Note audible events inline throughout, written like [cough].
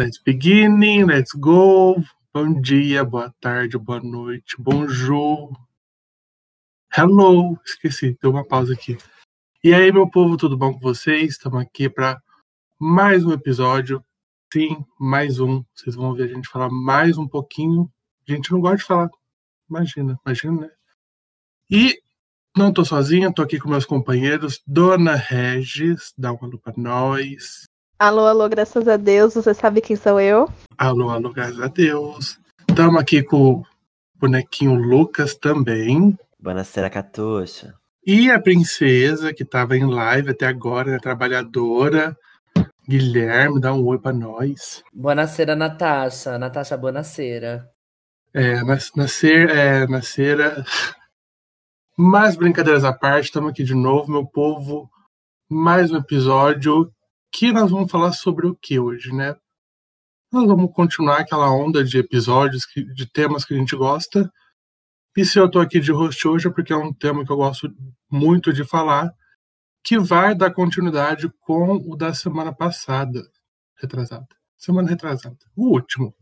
Let's begin, let's go. Bom dia, boa tarde, boa noite, bonjour. Hello, esqueci, deu uma pausa aqui. E aí, meu povo, tudo bom com vocês? Estamos aqui para mais um episódio. Sim, mais um. Vocês vão ver a gente falar mais um pouquinho. A gente não gosta de falar. Imagina, imagina, né? E não tô sozinha, tô aqui com meus companheiros. Dona Regis, dá uma alô pra nós. Alô, alô, graças a Deus, você sabe quem sou eu? Alô, alô, graças a Deus. Estamos aqui com o bonequinho Lucas também. Buonasera, Catuxa. E a princesa, que estava em live até agora, né, trabalhadora. Guilherme, dá um oi pra nós. Buonasera, Natasha. Natasha, buonasera. É, nas- nascer, é, nascer. [laughs] Mas brincadeiras à parte, estamos aqui de novo, meu povo. Mais um episódio que nós vamos falar sobre o que hoje, né? Nós vamos continuar aquela onda de episódios, que- de temas que a gente gosta. E se eu tô aqui de host hoje é porque é um tema que eu gosto muito de falar, que vai dar continuidade com o da semana passada, retrasada. Semana retrasada. O último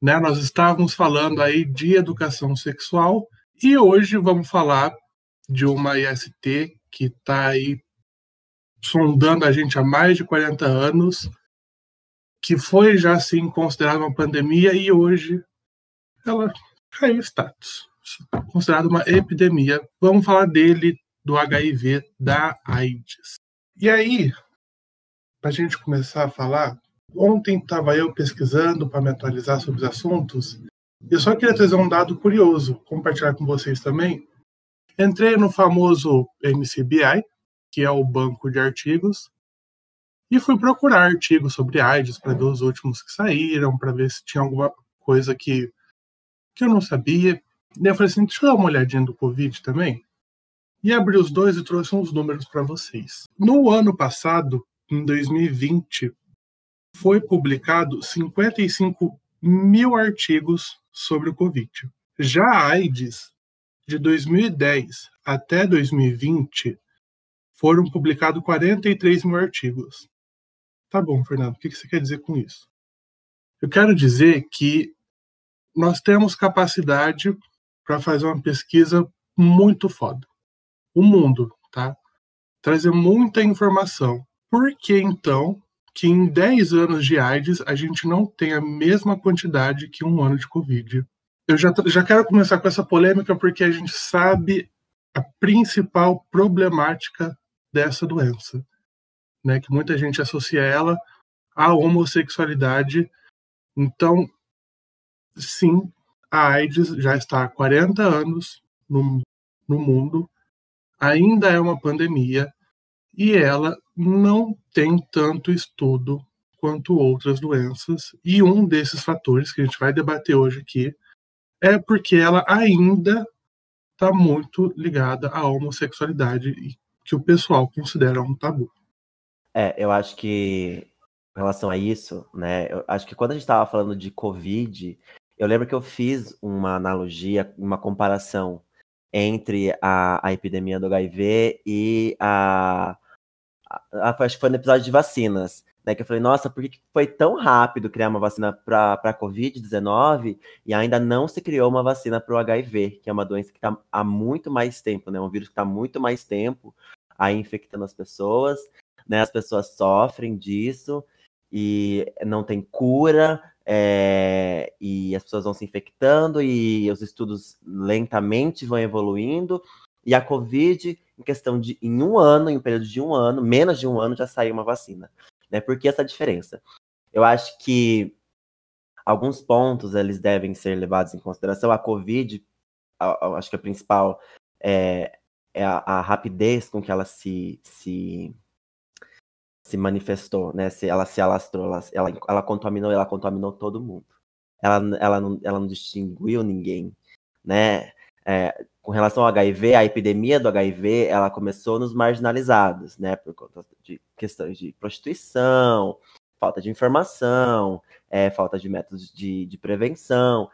né? Nós estávamos falando aí de educação sexual e hoje vamos falar de uma IST que está aí sondando a gente há mais de 40 anos, que foi já assim considerada uma pandemia e hoje ela caiu status, considerada uma epidemia. Vamos falar dele, do HIV, da AIDS. E aí, para a gente começar a falar, ontem estava eu pesquisando para me atualizar sobre os assuntos. Eu só queria trazer um dado curioso, compartilhar com vocês também. Entrei no famoso MCBI, que é o banco de artigos, e fui procurar artigos sobre AIDS para ver os últimos que saíram, para ver se tinha alguma coisa que, que eu não sabia. E eu falei assim: deixa eu dar uma olhadinha do Covid também. E abri os dois e trouxe uns números para vocês. No ano passado, em 2020, foi publicado 55 mil artigos sobre o Covid. Já a AIDS, de 2010 até 2020, foram publicados 43 mil artigos. Tá bom, Fernando, o que você quer dizer com isso? Eu quero dizer que nós temos capacidade para fazer uma pesquisa muito foda. O mundo, tá? Trazer muita informação. Por que então que em 10 anos de AIDS a gente não tem a mesma quantidade que um ano de Covid. Eu já, já quero começar com essa polêmica porque a gente sabe a principal problemática dessa doença, né? Que muita gente associa ela à homossexualidade. Então, sim, a AIDS já está há 40 anos no, no mundo, ainda é uma pandemia e ela não tem tanto estudo quanto outras doenças. E um desses fatores que a gente vai debater hoje aqui é porque ela ainda está muito ligada à homossexualidade, que o pessoal considera um tabu. É, eu acho que em relação a isso, né? Eu acho que quando a gente estava falando de Covid, eu lembro que eu fiz uma analogia, uma comparação entre a, a epidemia do HIV e a, a, acho que foi no episódio de vacinas, né? Que eu falei, nossa, por que foi tão rápido criar uma vacina para a Covid-19 e ainda não se criou uma vacina para o HIV, que é uma doença que está há muito mais tempo, né? Um vírus que está muito mais tempo aí infectando as pessoas, né? As pessoas sofrem disso e não tem cura, é, e as pessoas vão se infectando e os estudos lentamente vão evoluindo. E a Covid, em questão de em um ano, em um período de um ano, menos de um ano, já saiu uma vacina. Né? Por que essa diferença? Eu acho que alguns pontos eles devem ser levados em consideração. A Covid, a, acho que a principal é, é a, a, rapidez com que ela se, se, se manifestou, né? Se ela se alastrou, ela, ela, ela contaminou, ela contaminou todo mundo. Ela, ela, não, ela não distinguiu ninguém, né? É, com relação ao HIV, a epidemia do HIV, ela começou nos marginalizados, né? Por conta de questões de prostituição, falta de informação, é, falta de métodos de, de prevenção.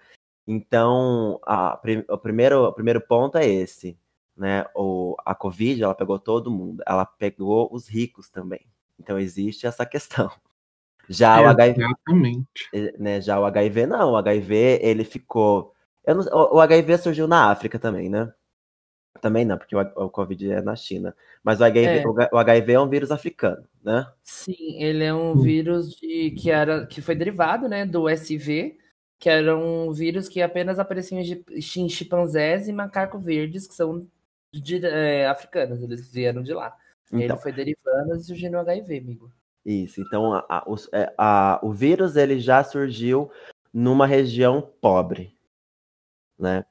Então, a, o, primeiro, o primeiro ponto é esse, né? O, a Covid, ela pegou todo mundo, ela pegou os ricos também. Então, existe essa questão. Já o HIV, Exatamente. né, já o HIV não, o HIV ele ficou, não- o, o HIV surgiu na África também, né? Também não, porque o, o Covid é na China. Mas o HIV, É. o, o HIV é um vírus africano, né? Sim, ele é um Hum. vírus de, que, era, que foi derivado né, do SV, que era um vírus que apenas aparecia em chimpanzés e macaco verdes, que são de, é, africanos, eles vieram de lá. E Então, ele foi derivando e surgiu no HIV, amigo. Isso, então a- a- é, a- o vírus ele já surgiu numa região pobre, né?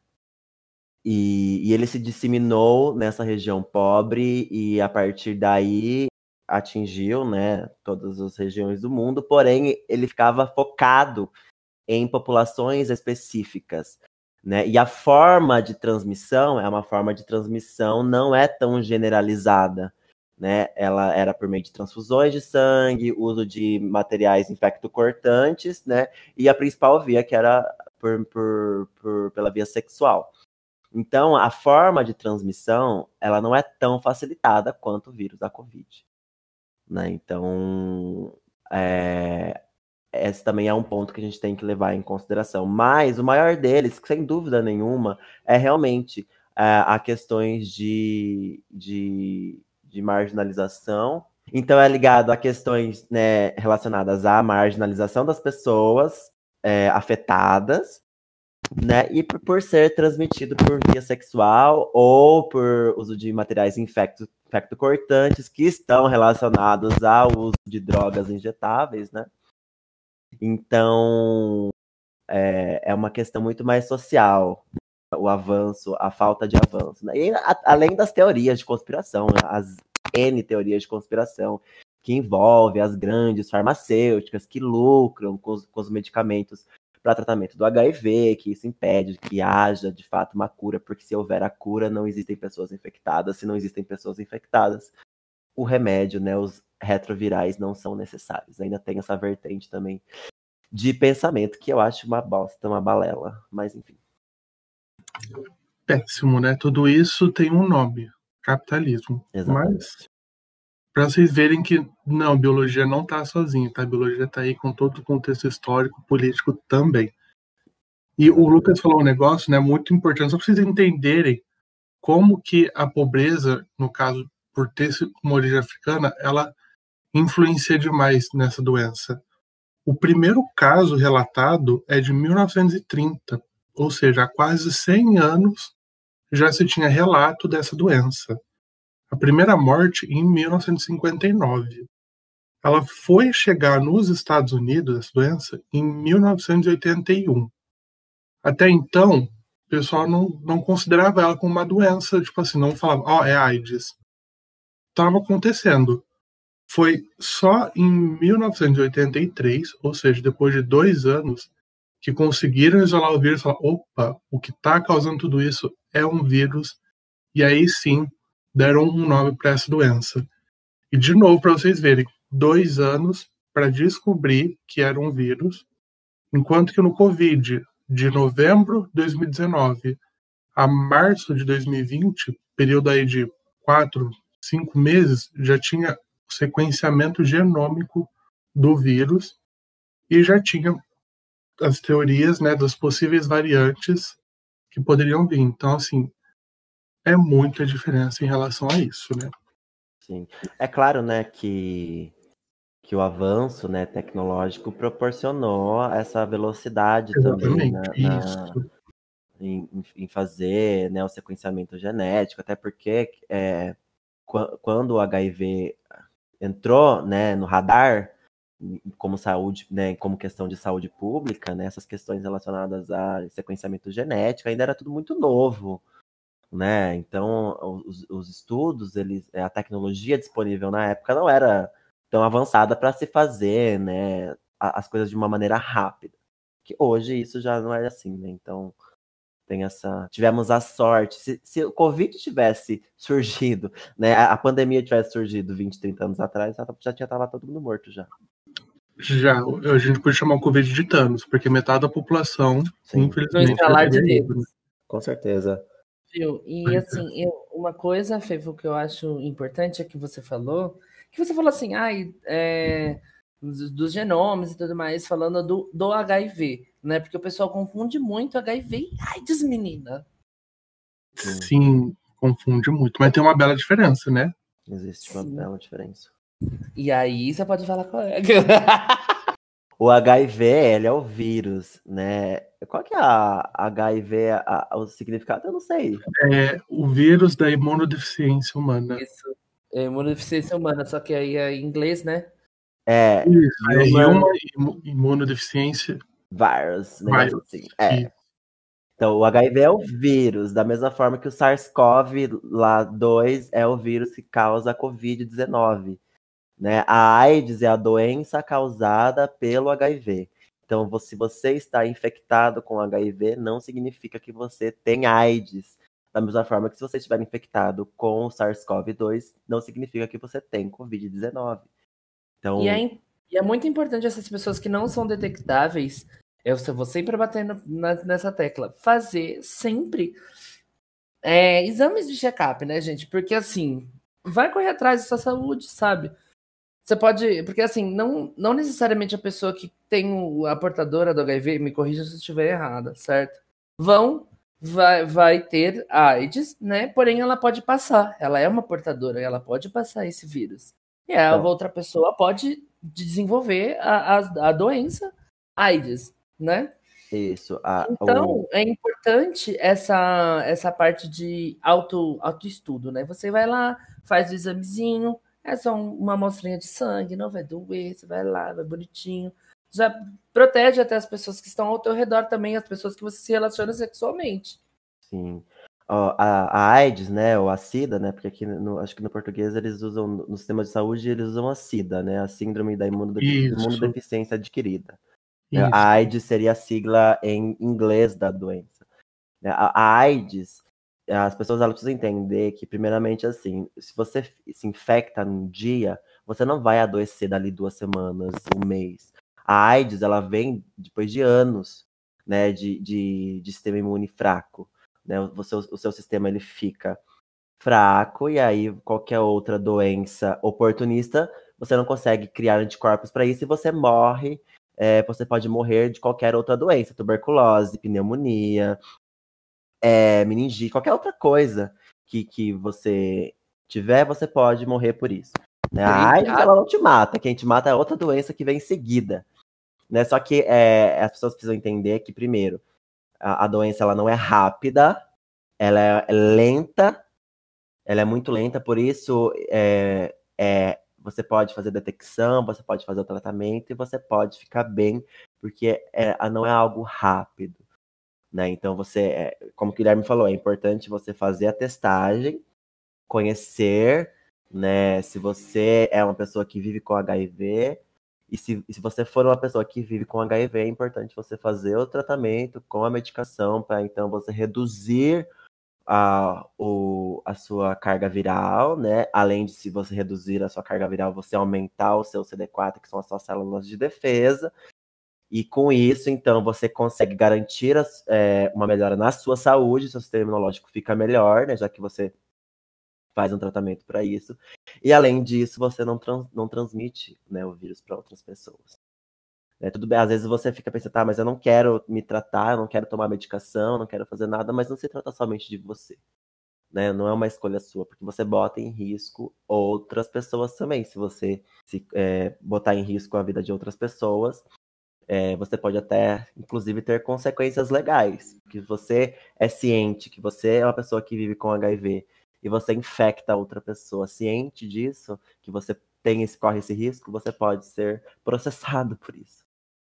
E, e ele se disseminou nessa região pobre e a partir daí atingiu, né, todas as regiões do mundo, porém ele ficava focado em populações específicas, né? E a forma de transmissão é uma forma de transmissão não é tão generalizada né? Ela era por meio de transfusões de sangue, uso de materiais infectocortantes, né? E a principal via que era por, por, por- pela via sexual. Então, a forma de transmissão, ela não é tão facilitada quanto o vírus da Covid, né? Então, é, esse também é um ponto que a gente tem que levar em consideração. Mas o maior deles, sem dúvida nenhuma, é realmente é, a questões de, de, de marginalização. Então é ligado a questões né, relacionadas à marginalização das pessoas é, afetadas, né? E por, por ser transmitido por via sexual ou por uso de materiais infecto, infectocortantes que estão relacionados ao uso de drogas injetáveis, né? Então é, é uma questão muito mais social, o avanço, a falta de avanço. Né? E a- além das teorias de conspiração, né? as N teorias de conspiração, que envolvem as grandes farmacêuticas que lucram com os, com os medicamentos para tratamento do HIV, que isso impede que haja de fato uma cura, porque se houver a cura, não existem pessoas infectadas. Se não existem pessoas infectadas, o remédio, né, os retrovirais não são necessários. Ainda tem essa vertente também de pensamento que eu acho uma bosta, uma balela, mas enfim. Péssimo, né? Tudo isso tem um nome: capitalismo. Exatamente. Mas, para vocês verem que, não, biologia não tá sozinha, tá? A biologia tá aí com todo o contexto histórico, político também. E o Lucas falou um negócio, né, muito importante, só para vocês entenderem como que a pobreza, no caso, por ter uma origem africana, ela influencia demais nessa doença. O primeiro caso relatado é de 1930, ou seja, há quase 100 anos já se tinha relato dessa doença. A primeira morte em 1959. Ela foi chegar nos Estados Unidos, essa doença, em 1981. Até então, o pessoal não, não considerava ela como uma doença, tipo assim, não falava, ó, é AIDS. Estava acontecendo. Foi só em 1983, ou seja, depois de dois anos, que conseguiram isolar o vírus e falar: opa, o que está causando tudo isso é um vírus. E aí sim deram um nome para essa doença. E de novo, para vocês verem, dois anos para descobrir que era um vírus, enquanto que no Covid, de novembro de 2019 a março de 2020, período aí de quatro, cinco meses, já tinha o sequenciamento genômico do vírus e já tinha as teorias né, das possíveis variantes que poderiam vir. Então, assim, é muita diferença em relação a isso, né? Sim. É claro, né, que, que o avanço né, tecnológico proporcionou essa velocidade também Exatamente, na, na- isso. em, em- fazer né, o sequenciamento genético, até porque é, qua- quando o HIV entrou né, no radar como saúde, né, como questão de saúde pública, né, essas questões relacionadas a sequenciamento genético ainda era tudo muito novo, né? Então os, os estudos, eles, a tecnologia disponível na época não era tão avançada para se fazer, né, as coisas de uma maneira rápida. Que hoje isso já não é assim, né? Então tem essa. Tivemos a sorte. Se, se o Covid tivesse surgido, [laughs] né? A, a pandemia tivesse surgido 20, 30 anos atrás, já, já tinha tava todo mundo morto já. Já, a gente pode chamar o Covid de Thanos, porque metade da população, Sim, infelizmente, No estralar de perdeu, dedos. né? com certeza. E assim, eu, uma coisa, Fevo, que eu acho importante é que você falou, que você falou assim, ai, é, dos, dos genomas e tudo mais, falando do, do HIV, né? Porque o pessoal confunde muito HIV e AIDS, menina. Sim, confunde muito. Mas tem uma bela diferença, né? Existe uma Sim. bela diferença. E aí você pode falar com ela. [laughs] O HIV, ele é o vírus, né? Qual que é a HIV, a- a- o significado? Eu não sei. É o vírus da imunodeficiência humana. Isso. É imunodeficiência humana, só que aí é em inglês, né? É, Isso, é Human- imunodeficiência. virus, negócio Virus, assim. É. Então, o HIV é o vírus, da mesma forma que o SARS-CoV-2 é o vírus que causa a Covid-19. Né? A AIDS é a doença causada pelo HIV. Então, se você está infectado com HIV, não significa que você tem AIDS. Da mesma forma que se você estiver infectado com o SARS-CoV-2, não significa que você tem Covid-19. Então, E é, e é muito importante essas pessoas que não são detectáveis, eu só vou sempre batendo nessa tecla, fazer sempre é, exames de check-up, né, gente? Porque assim, vai correr atrás da sua saúde, sabe? Você pode. Porque assim, não, não necessariamente a pessoa que tem o- a portadora do HIV, me corrija se eu estiver errada, certo? Vão. Vai, vai ter AIDS, né? Porém, ela pode passar. Ela é uma portadora, ela pode passar esse vírus. E a Então. outra pessoa pode desenvolver a, a, a doença AIDS, né? isso. A, Então, o- é importante essa, essa parte de auto, autoestudo, né? Você vai lá, faz o examezinho, é só um- uma amostrinha de sangue, não vai doer, você vai lá, vai bonitinho. Já protege até as pessoas que estão ao teu redor também, as pessoas que você se relaciona sexualmente. Sim. Ó, a, a AIDS, né, ou a SIDA, né, porque aqui no, acho que no português eles usam, no sistema de saúde, eles usam a SIDA, né, a síndrome da imunodeficiência adquirida. né? Isso. A AIDS seria a sigla em inglês da doença. né? A, a AIDS, as pessoas elas precisam entender que, primeiramente, assim, se você se infecta num dia, você não vai adoecer dali duas semanas, um mês. A AIDS, ela vem depois de anos, né, de, de, de sistema imune fraco. Né? O, seu, o seu sistema, ele fica fraco, e aí qualquer outra doença oportunista, você não consegue criar anticorpos para isso e você morre é, você pode morrer de qualquer outra doença, tuberculose, pneumonia, é, meningite, qualquer outra coisa que, que você tiver, você pode morrer por isso. Né? A AIDS, ela não te mata, quem te mata é outra doença que vem em seguida. Né? Só que é, as pessoas precisam entender que, primeiro, a, a doença ela não é rápida, ela é lenta, ela é muito lenta, por isso é, é, você pode fazer detecção, você pode fazer o tratamento e você pode ficar bem, porque é, não é algo rápido. Né? Então você, é, como o Guilherme falou, é importante você fazer a testagem, conhecer, né, se você é uma pessoa que vive com HIV, e se, se você for uma pessoa que vive com HIV, é importante você fazer o tratamento com a medicação para então você reduzir a, o, a sua carga viral, né? Além de se você reduzir a sua carga viral, você aumentar o seu CD4, que são as suas células de defesa. E com isso, então, você consegue garantir as, é, uma melhora na sua saúde, seu sistema imunológico fica melhor, né? Já que você faz um tratamento para isso. E além disso, você não, trans, não transmite né, o vírus para outras pessoas. É, tudo bem, às vezes você fica pensando, tá, mas eu não quero me tratar, eu não quero tomar medicação, não quero fazer nada, mas não se trata somente de você. Né? Não é uma escolha sua, porque você bota em risco outras pessoas também. Se você se, é, botar em risco a vida de outras pessoas, é, você pode até, inclusive, ter consequências legais. Que você é ciente que você é uma pessoa que vive com HIV e você infecta outra pessoa ciente disso, que você tem esse, corre esse risco, você pode ser processado por isso.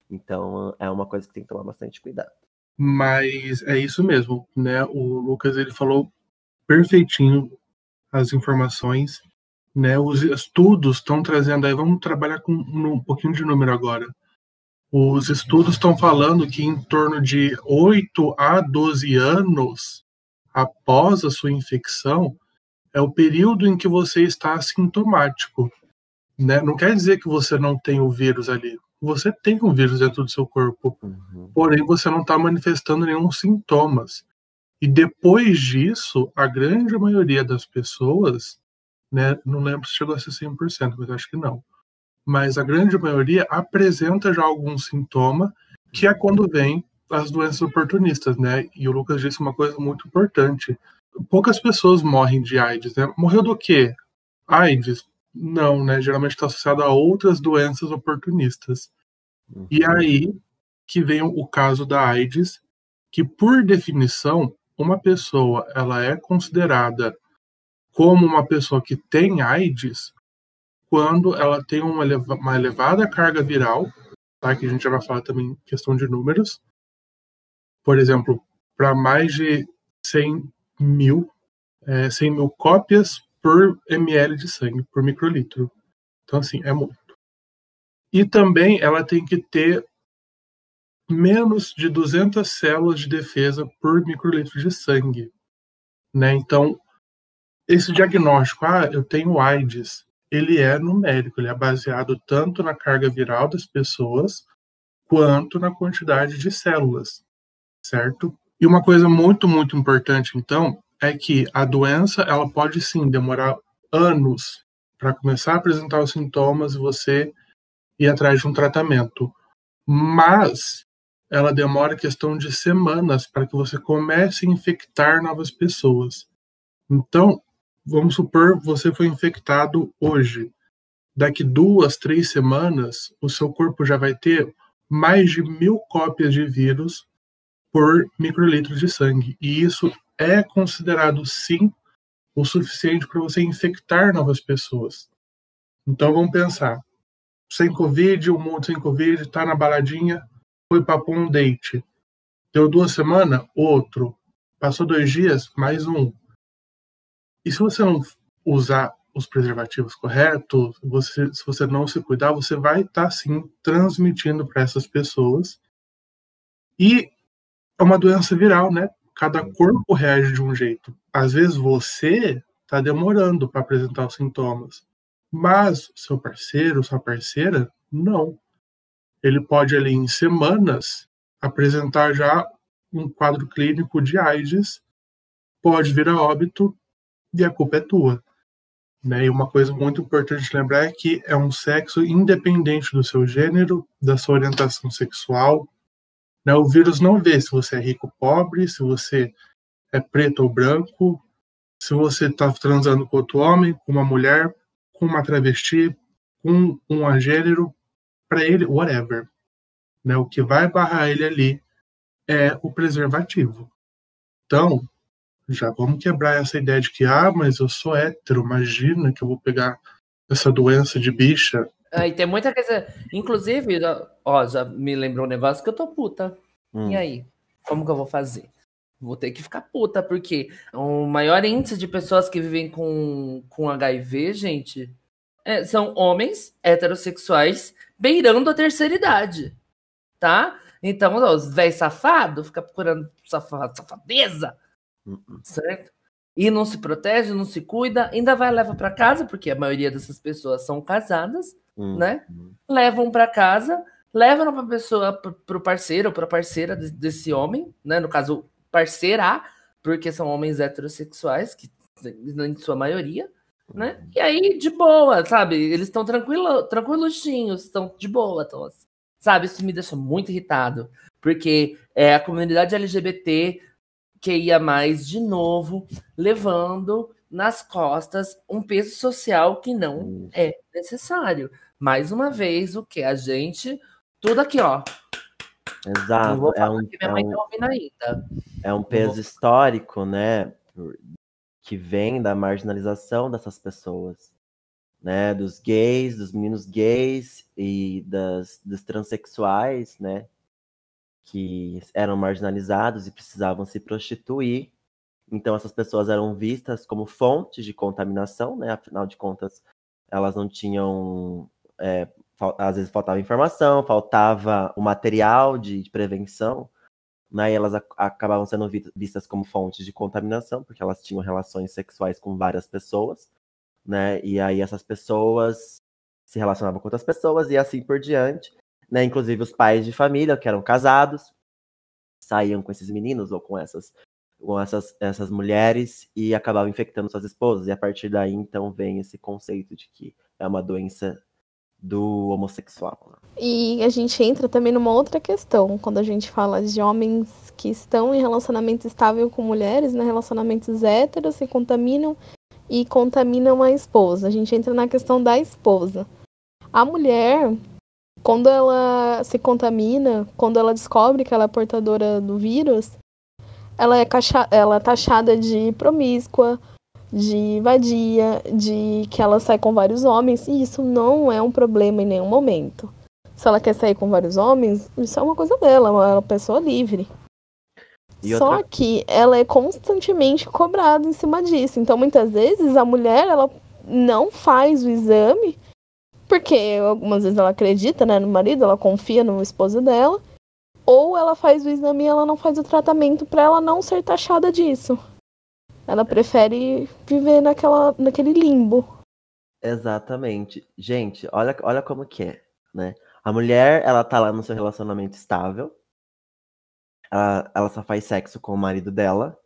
Então é uma coisa que tem que tomar bastante cuidado. Mas é isso mesmo, né? O Lucas ele falou perfeitinho as informações, né? Os estudos estão trazendo aí, vamos trabalhar com um pouquinho de número agora. Os estudos estão falando que em torno de 8 a 12 anos após a sua infecção é o período em que você está assintomático. Né? Não quer dizer que você não tem o vírus ali. Você tem o vírus dentro do seu corpo, uhum. porém você não está manifestando nenhum sintomas. E depois disso, a grande maioria das pessoas, né, não lembro se chegou a ser 100%, mas acho que não. Mas a grande maioria apresenta já algum sintoma, que é quando vem as doenças oportunistas, né? E o Lucas disse uma coisa muito importante. Poucas pessoas morrem de AIDS, né? Morreu do quê? AIDS? Não, né? Geralmente está associado a outras doenças oportunistas. Uhum. E aí que vem o caso da AIDS, que por definição, uma pessoa ela é considerada como uma pessoa que tem AIDS quando ela tem uma, uma elevada carga viral, tá? que a gente já vai falar também questão de números. Por exemplo, para mais de 100 mil, é, 100 mil cópias por ml de sangue, por microlitro. Então, assim, é muito. E também ela tem que ter menos de 200 células de defesa por microlitro de sangue. Né? Então, esse diagnóstico, ah, eu tenho AIDS, ele é numérico, ele é baseado tanto na carga viral das pessoas quanto na quantidade de células, certo? E uma coisa muito, muito importante, então, é que a doença ela pode sim demorar anos para começar a apresentar os sintomas e você ir atrás de um tratamento. Mas ela demora questão de semanas para que você comece a infectar novas pessoas. Então, vamos supor você foi infectado hoje. Daqui duas, três semanas, o seu corpo já vai ter mais de mil cópias de vírus por microlitro de sangue. E isso é considerado, sim, o suficiente para você infectar novas pessoas. Então vamos pensar. Sem Covid, o mundo sem Covid, está na baladinha, foi para um date. Deu duas semanas, outro. Passou dois dias, mais um. E se você não usar os preservativos corretos, você, se você não se cuidar, você vai estar tá, sim transmitindo para essas pessoas. E é uma doença viral, né? Cada corpo reage de um jeito. Às vezes você está demorando para apresentar os sintomas, mas seu parceiro, sua parceira, não. Ele pode ali em semanas apresentar já um quadro clínico de AIDS, pode vir a óbito e a culpa é tua. Né? E uma coisa muito importante lembrar é que é um sexo independente do seu gênero, da sua orientação sexual. Né? O vírus não vê se você é rico ou pobre, se você é preto ou branco, se você está transando com outro homem, com uma mulher, com uma travesti, com um agênero, para ele, whatever. Né? O que vai barrar ele ali é o preservativo. Então, já vamos quebrar essa ideia de que, ah, mas eu sou hétero, imagina que eu vou pegar essa doença de bicha. Ah, e tem muita coisa. Inclusive, ó, já me lembrou um negócio que eu tô puta. Hum. E aí? Como que eu vou fazer? Vou ter que ficar puta, porque o maior índice de pessoas que vivem com, com HIV, gente, é, são homens heterossexuais beirando a terceira idade. Tá? Então, os velhos safados ficam procurando safadeza Uhum. Certo? E não se protege, não se cuida, ainda vai leva para casa, porque a maioria dessas pessoas são casadas, uhum. né? Levam para casa, levam para pessoa, para o parceiro ou para a parceira desse homem, né? No caso, parceira, porque são homens heterossexuais, que em sua maioria, né? Uhum. E aí, de boa, sabe? Eles estão tranquilo, tranquiluchinhos, estão de boa, tão assim. Sabe? Isso me deixa muito irritado, porque é, a comunidade LGBT que ia mais de novo, levando nas costas um peso social que não é necessário. Mais uma vez, o que a gente, tudo aqui, ó. Exato. É um, é, um, tá é um peso histórico, né? Que vem da marginalização dessas pessoas, né? Dos gays, dos meninos gays e das, dos transexuais, né? Que eram marginalizados e precisavam se prostituir. Então, essas pessoas eram vistas como fontes de contaminação, né? Afinal de contas, elas não tinham. É, às vezes faltava informação, faltava o material de, de prevenção, né? E elas acabavam sendo vistas como fontes de contaminação, porque elas tinham relações sexuais com várias pessoas, né? E aí essas pessoas se relacionavam com outras pessoas e assim por diante né? Inclusive os pais de família que eram casados saíam com esses meninos ou com essas com essas, essas mulheres e acabavam infectando suas esposas. E a partir daí, então, vem esse conceito de que é uma doença do homossexual. né? E a gente entra também numa outra questão, quando a gente fala de homens que estão em relacionamento estável com mulheres, né, relacionamentos héteros, se contaminam e contaminam a esposa. A gente entra na questão da esposa. A mulher, quando ela se contamina, quando ela descobre que ela é portadora do vírus, ela é, cacha- ela é taxada de promíscua, de vadia, de que ela sai com vários homens, e isso não é um problema em nenhum momento. Se ela quer sair com vários homens, isso é uma coisa dela, ela é uma pessoa livre. Só que ela é constantemente cobrada em cima disso. Então, muitas vezes, a mulher ela não faz o exame, porque algumas vezes ela acredita né, no marido, ela confia no esposo dela, ou ela faz o exame e ela não faz o tratamento para ela não ser taxada disso. Ela prefere viver naquela, naquele limbo. Exatamente. Gente, olha, olha como que é, né? A mulher, ela tá lá no seu relacionamento estável. Ela, ela só faz sexo com o marido dela,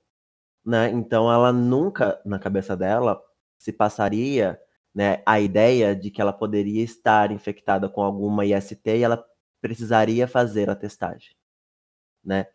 né? Então ela nunca, na cabeça dela, se passaria, né, a ideia de que ela poderia estar infectada com alguma IST e ela precisaria fazer a testagem, né?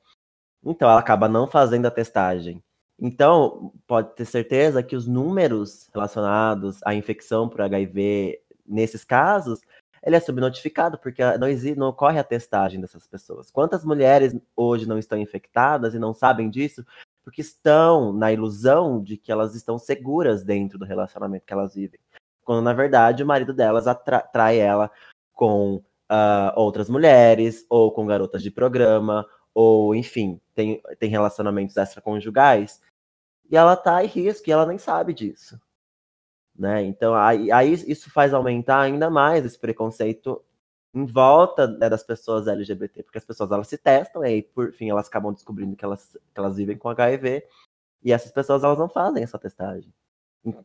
Então ela acaba não fazendo a testagem. Então, pode ter certeza que os números relacionados à infecção por HIV nesses casos, ele é subnotificado, porque não, existe, não ocorre a testagem dessas pessoas. Quantas mulheres hoje não estão infectadas e não sabem disso porque estão na ilusão de que elas estão seguras dentro do relacionamento que elas vivem? Quando, na verdade, o marido delas atra- atrai ela com ah, outras mulheres, ou com garotas de programa, ou, enfim, tem, tem relacionamentos extraconjugais, e ela tá em risco e ela nem sabe disso. Né? Então, aí, aí isso faz aumentar ainda mais esse preconceito em volta né, das pessoas LGBT, porque as pessoas elas se testam e aí, por fim, elas acabam descobrindo que elas, que elas vivem com HIV, e essas pessoas elas não fazem essa testagem.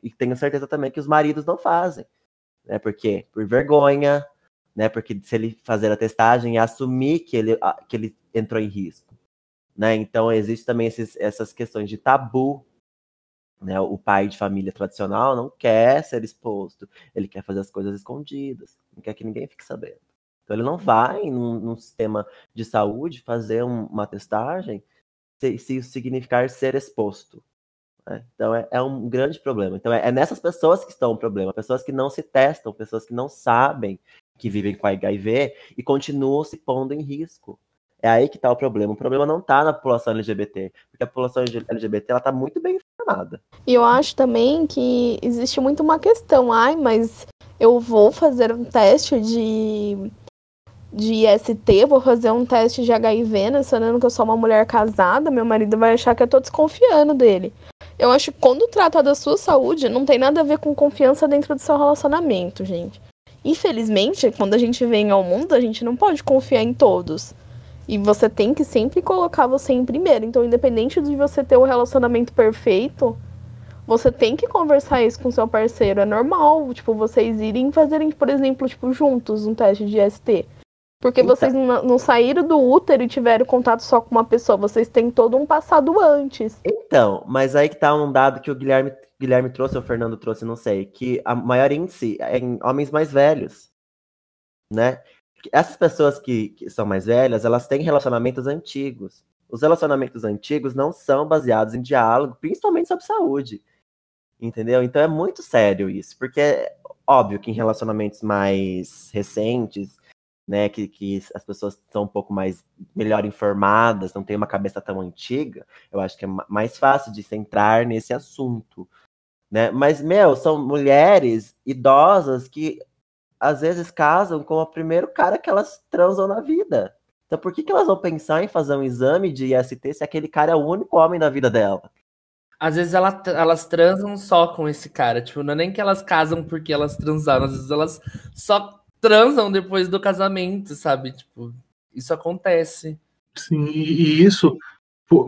E, tenho certeza também que os maridos não fazem. Né? Por quê? Por vergonha, né? Porque se ele fazer a testagem e assumir que ele, que ele entrou em risco. Né? Então, existe também esses, essas questões de tabu. Né? O pai de família tradicional não quer ser exposto, ele quer fazer as coisas escondidas, não quer que ninguém fique sabendo. Então, ele não vai num, num sistema de saúde fazer um- uma testagem se, se isso significar ser exposto. Né? Então, é, é um grande problema. Então, é, é nessas pessoas que estão o problema, pessoas que não se testam, pessoas que não sabem que vivem com HIV e continuam se pondo em risco. É aí que está o problema. O problema não está na população LGBT, porque a população LGBT ela está muito bem informada. E eu acho também que existe muito uma questão. Ai, mas eu vou fazer um teste de, de IST, vou fazer um teste de HIV, né? Que eu sou uma mulher casada, meu marido vai achar que eu tô desconfiando dele. Eu acho que quando trata da sua saúde, não tem nada a ver com confiança dentro do seu relacionamento, gente. Infelizmente, quando a gente vem ao mundo, a gente não pode confiar em todos. E você tem que sempre colocar você em primeiro. Então, independente de você ter o relacionamento perfeito, você tem que conversar isso com seu parceiro. É normal, tipo, vocês irem fazerem, por exemplo, tipo, juntos um teste de ST. Porque Então. vocês não, não saíram do útero e tiveram contato só com uma pessoa. Vocês têm todo um passado antes. Então, mas aí que tá um dado que o Guilherme, Guilherme trouxe, ou o Fernando trouxe, não sei, que a maior índice é em homens mais velhos, né? Essas pessoas que, que são mais velhas, elas têm relacionamentos antigos. Os relacionamentos antigos não são baseados em diálogo, principalmente sobre saúde. Entendeu? Então é muito sério isso, porque é óbvio que em relacionamentos mais recentes, né, que, que as pessoas são um pouco mais melhor informadas, não tem uma cabeça tão antiga, eu acho que é ma- mais fácil de se entrar nesse assunto, né? Mas meu, são mulheres idosas que às vezes casam com o primeiro cara que elas transam na vida. Então por que, que elas vão pensar em fazer um exame de IST se aquele cara é o único homem da vida dela? Às vezes ela- elas transam só com esse cara. Tipo, não é nem que elas casam porque elas transaram. Às vezes elas só transam depois do casamento, sabe? Tipo, isso acontece. Sim, e, isso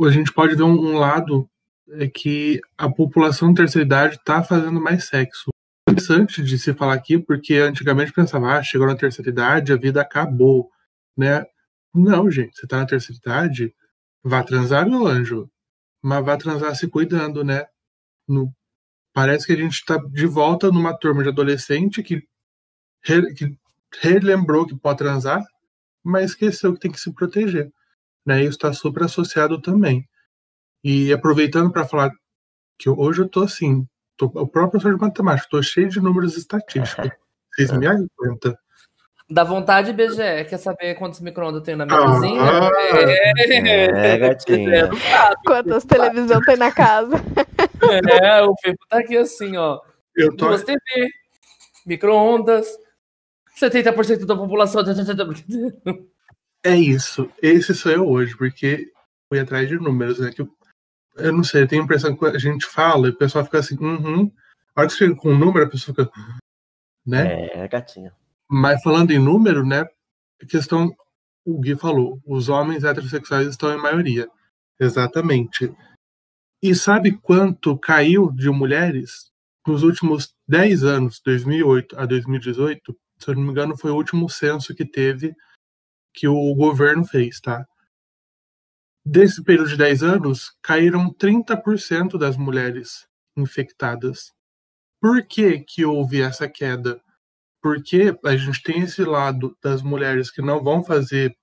a gente pode ver um, lado é que a população de terceira idade está fazendo mais sexo. É interessante de se falar aqui, porque antigamente pensava, ah, chegou na terceira idade, a vida acabou, né? Não, gente, você tá na terceira idade, vá transar, meu anjo, mas vá transar se cuidando, né? No- Parece que a gente está de volta numa turma de adolescente que, que relembrou que pode transar, mas esqueceu que tem que se proteger. Né? Isso está super associado também. E aproveitando para falar que hoje eu tô assim, tô, o próprio professor de matemática, tô cheio de números estatísticos. [laughs] Vocês me aguentam. Dá vontade, BGE, quer saber quantos micro-ondas tem na minha cozinha? Ah, É, gatinha. Quantas televisão tem na casa? É, o Pepo tá aqui assim, ó. eu tô, Duas TV, micro-ondas, 70% da população. é isso. Esse sou eu hoje, porque fui atrás de números, né? Que eu, eu não sei, eu tenho a impressão que a gente fala e o pessoal fica assim, uhum. A hora que chega com um número, a pessoa fica. Né? É, gatinha. Mas falando em número, né? A questão, o Gui falou, os homens heterossexuais estão em maioria. Exatamente. E sabe quanto caiu de mulheres nos últimos 10 anos, 2008 a 2018? Se eu não me engano, foi o último censo que teve, que o governo fez, tá? Desse período de 10 anos, caíram 30% das mulheres infectadas. Por que, que houve essa queda? Porque a gente tem esse lado das mulheres que não vão fazer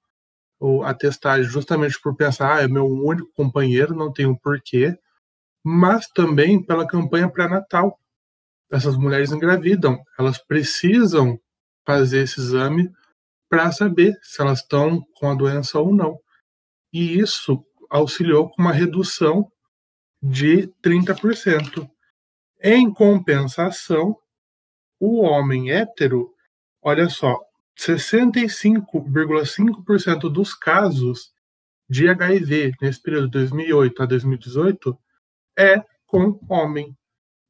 a testagem justamente por pensar, ah, é meu único companheiro, não um porquê, mas também pela campanha pré-natal. Essas mulheres engravidam, elas precisam fazer esse exame para saber se elas estão com a doença ou não. E isso auxiliou com uma redução de 30%. Em compensação, o homem hétero, olha só, 65,5% dos casos de HIV nesse período de 2008 a 2018 é com homem.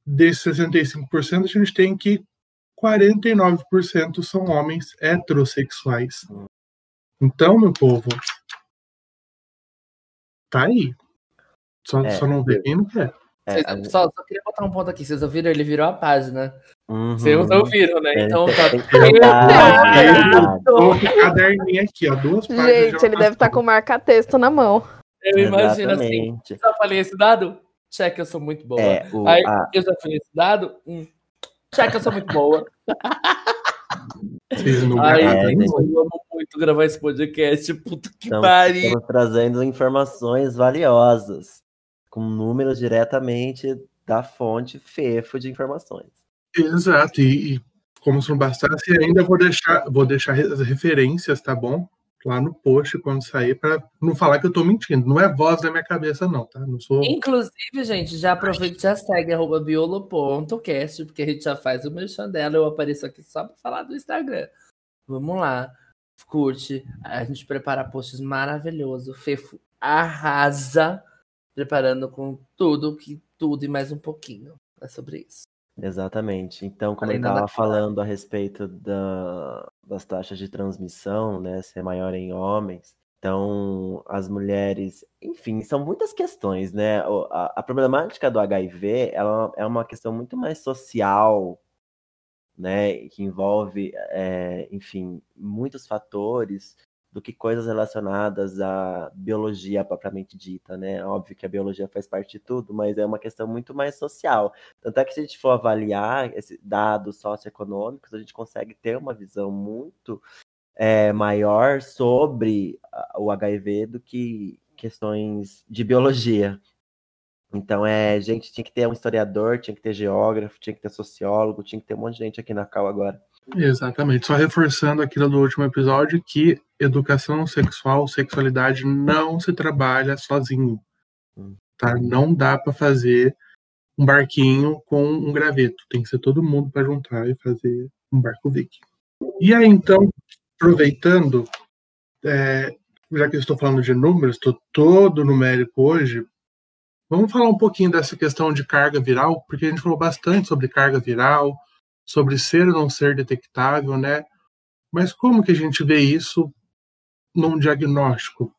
Desses 65%, a gente tem que 49% são homens heterossexuais. Então, meu povo, tá aí. Só, É. só não vê quem não quer. É, gente- só, só queria botar um ponto aqui. Vocês ouviram? Ele virou a página. Uhum. Vocês ouviram, né? É, Então tá. com o caderninho aqui, ó, duas páginas. Gente, ele deve estar passou. com marca-texto na mão. Eu imagino assim. Exatamente. Já falei esse dado? Check, eu sou muito boa. É, o, Aí, a- eu já falei esse dado? Hum. Check, eu sou muito boa. Vocês não Ai, É, eu amo muito gravar esse podcast. Puta que Então, pariu. estamos trazendo informações valiosas, com números diretamente da fonte FEFO de informações. Exato, e, e como se não bastasse, ainda vou deixar, vou deixar as referências, tá bom? Lá no post quando sair, pra não falar que eu tô mentindo. Não é voz da minha cabeça, não, tá? Não sou. Inclusive, gente, já aproveita e já segue arroba biolo.cast, porque a gente já faz o merchan dela. Eu apareço aqui só pra falar do Instagram. Vamos lá. Curte. A gente prepara posts maravilhosos. Fefo arrasa. Preparando com tudo, que tudo e mais um pouquinho. É sobre isso. Exatamente. Então, como Falei eu estava fora. falando a respeito da- das taxas de transmissão, né, ser maior em homens, então as mulheres, enfim, são muitas questões, né? A, a problemática do HIV, ela é uma questão muito mais social, né, que envolve, é, enfim, muitos fatores do que coisas relacionadas à biologia propriamente dita, né? Óbvio que a biologia faz parte de tudo, mas é uma questão muito mais social. Tanto é que se a gente for avaliar esses dados socioeconômicos, a gente consegue ter uma visão muito é, maior sobre o HIV do que questões de biologia. Então, é, gente, tinha que ter um historiador, tinha que ter geógrafo, tinha que ter sociólogo, tinha que ter um monte de gente aqui na cal agora. Exatamente. Só reforçando aquilo do último episódio que educação sexual, sexualidade não se trabalha sozinho. Tá? Não dá para fazer um barquinho com um graveto. Tem que ser todo mundo para juntar e fazer um barco viking. E aí, então, aproveitando, é, já que eu estou falando de números, estou todo numérico hoje, vamos falar um pouquinho dessa questão de carga viral, porque a gente falou bastante sobre carga viral, sobre ser ou não ser detectável, né? Mas como que a gente vê isso num diagnóstico?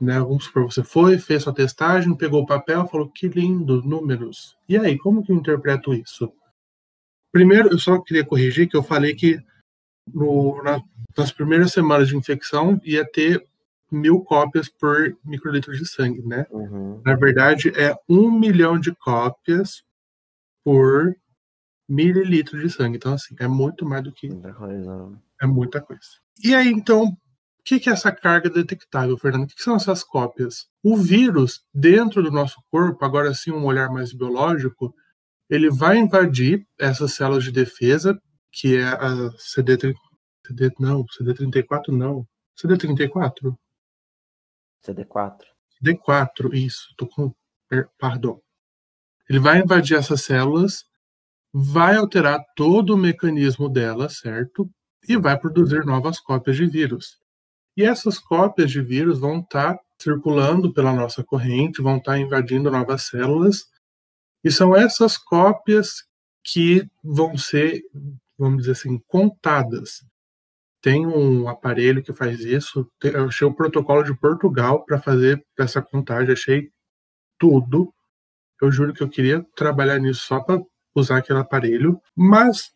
Né? Vamos supor, você foi, fez sua testagem, pegou o papel, falou que lindo, números. E aí, como que eu interpreto isso? Primeiro, eu só queria corrigir que eu falei que no, na- nas primeiras semanas de infecção ia ter mil cópias por microlitro de sangue, né? Uhum. Na verdade, é um milhão de cópias por mililitros de sangue. Então, assim, é muito mais do que. Coisa. É muita coisa. E aí, então, o que, que é essa carga detectável, Fernando? O que, que são essas cópias? O vírus, dentro do nosso corpo, agora sim, um olhar mais biológico, ele vai invadir essas células de defesa, que é a CD, CD não, CD34 não, CD34? CD4. CD4, isso, tô com, perdão. Ele vai invadir essas células, vai alterar todo o mecanismo delas, certo? E vai produzir novas cópias de vírus. E essas cópias de vírus vão estar tá circulando pela nossa corrente, vão estar tá invadindo novas células e são essas cópias que vão ser, vamos dizer assim, contadas. Tem um aparelho que faz isso. Eu achei o protocolo de Portugal para fazer essa contagem. Achei tudo. Eu juro que eu queria trabalhar nisso só para usar aquele aparelho. Mas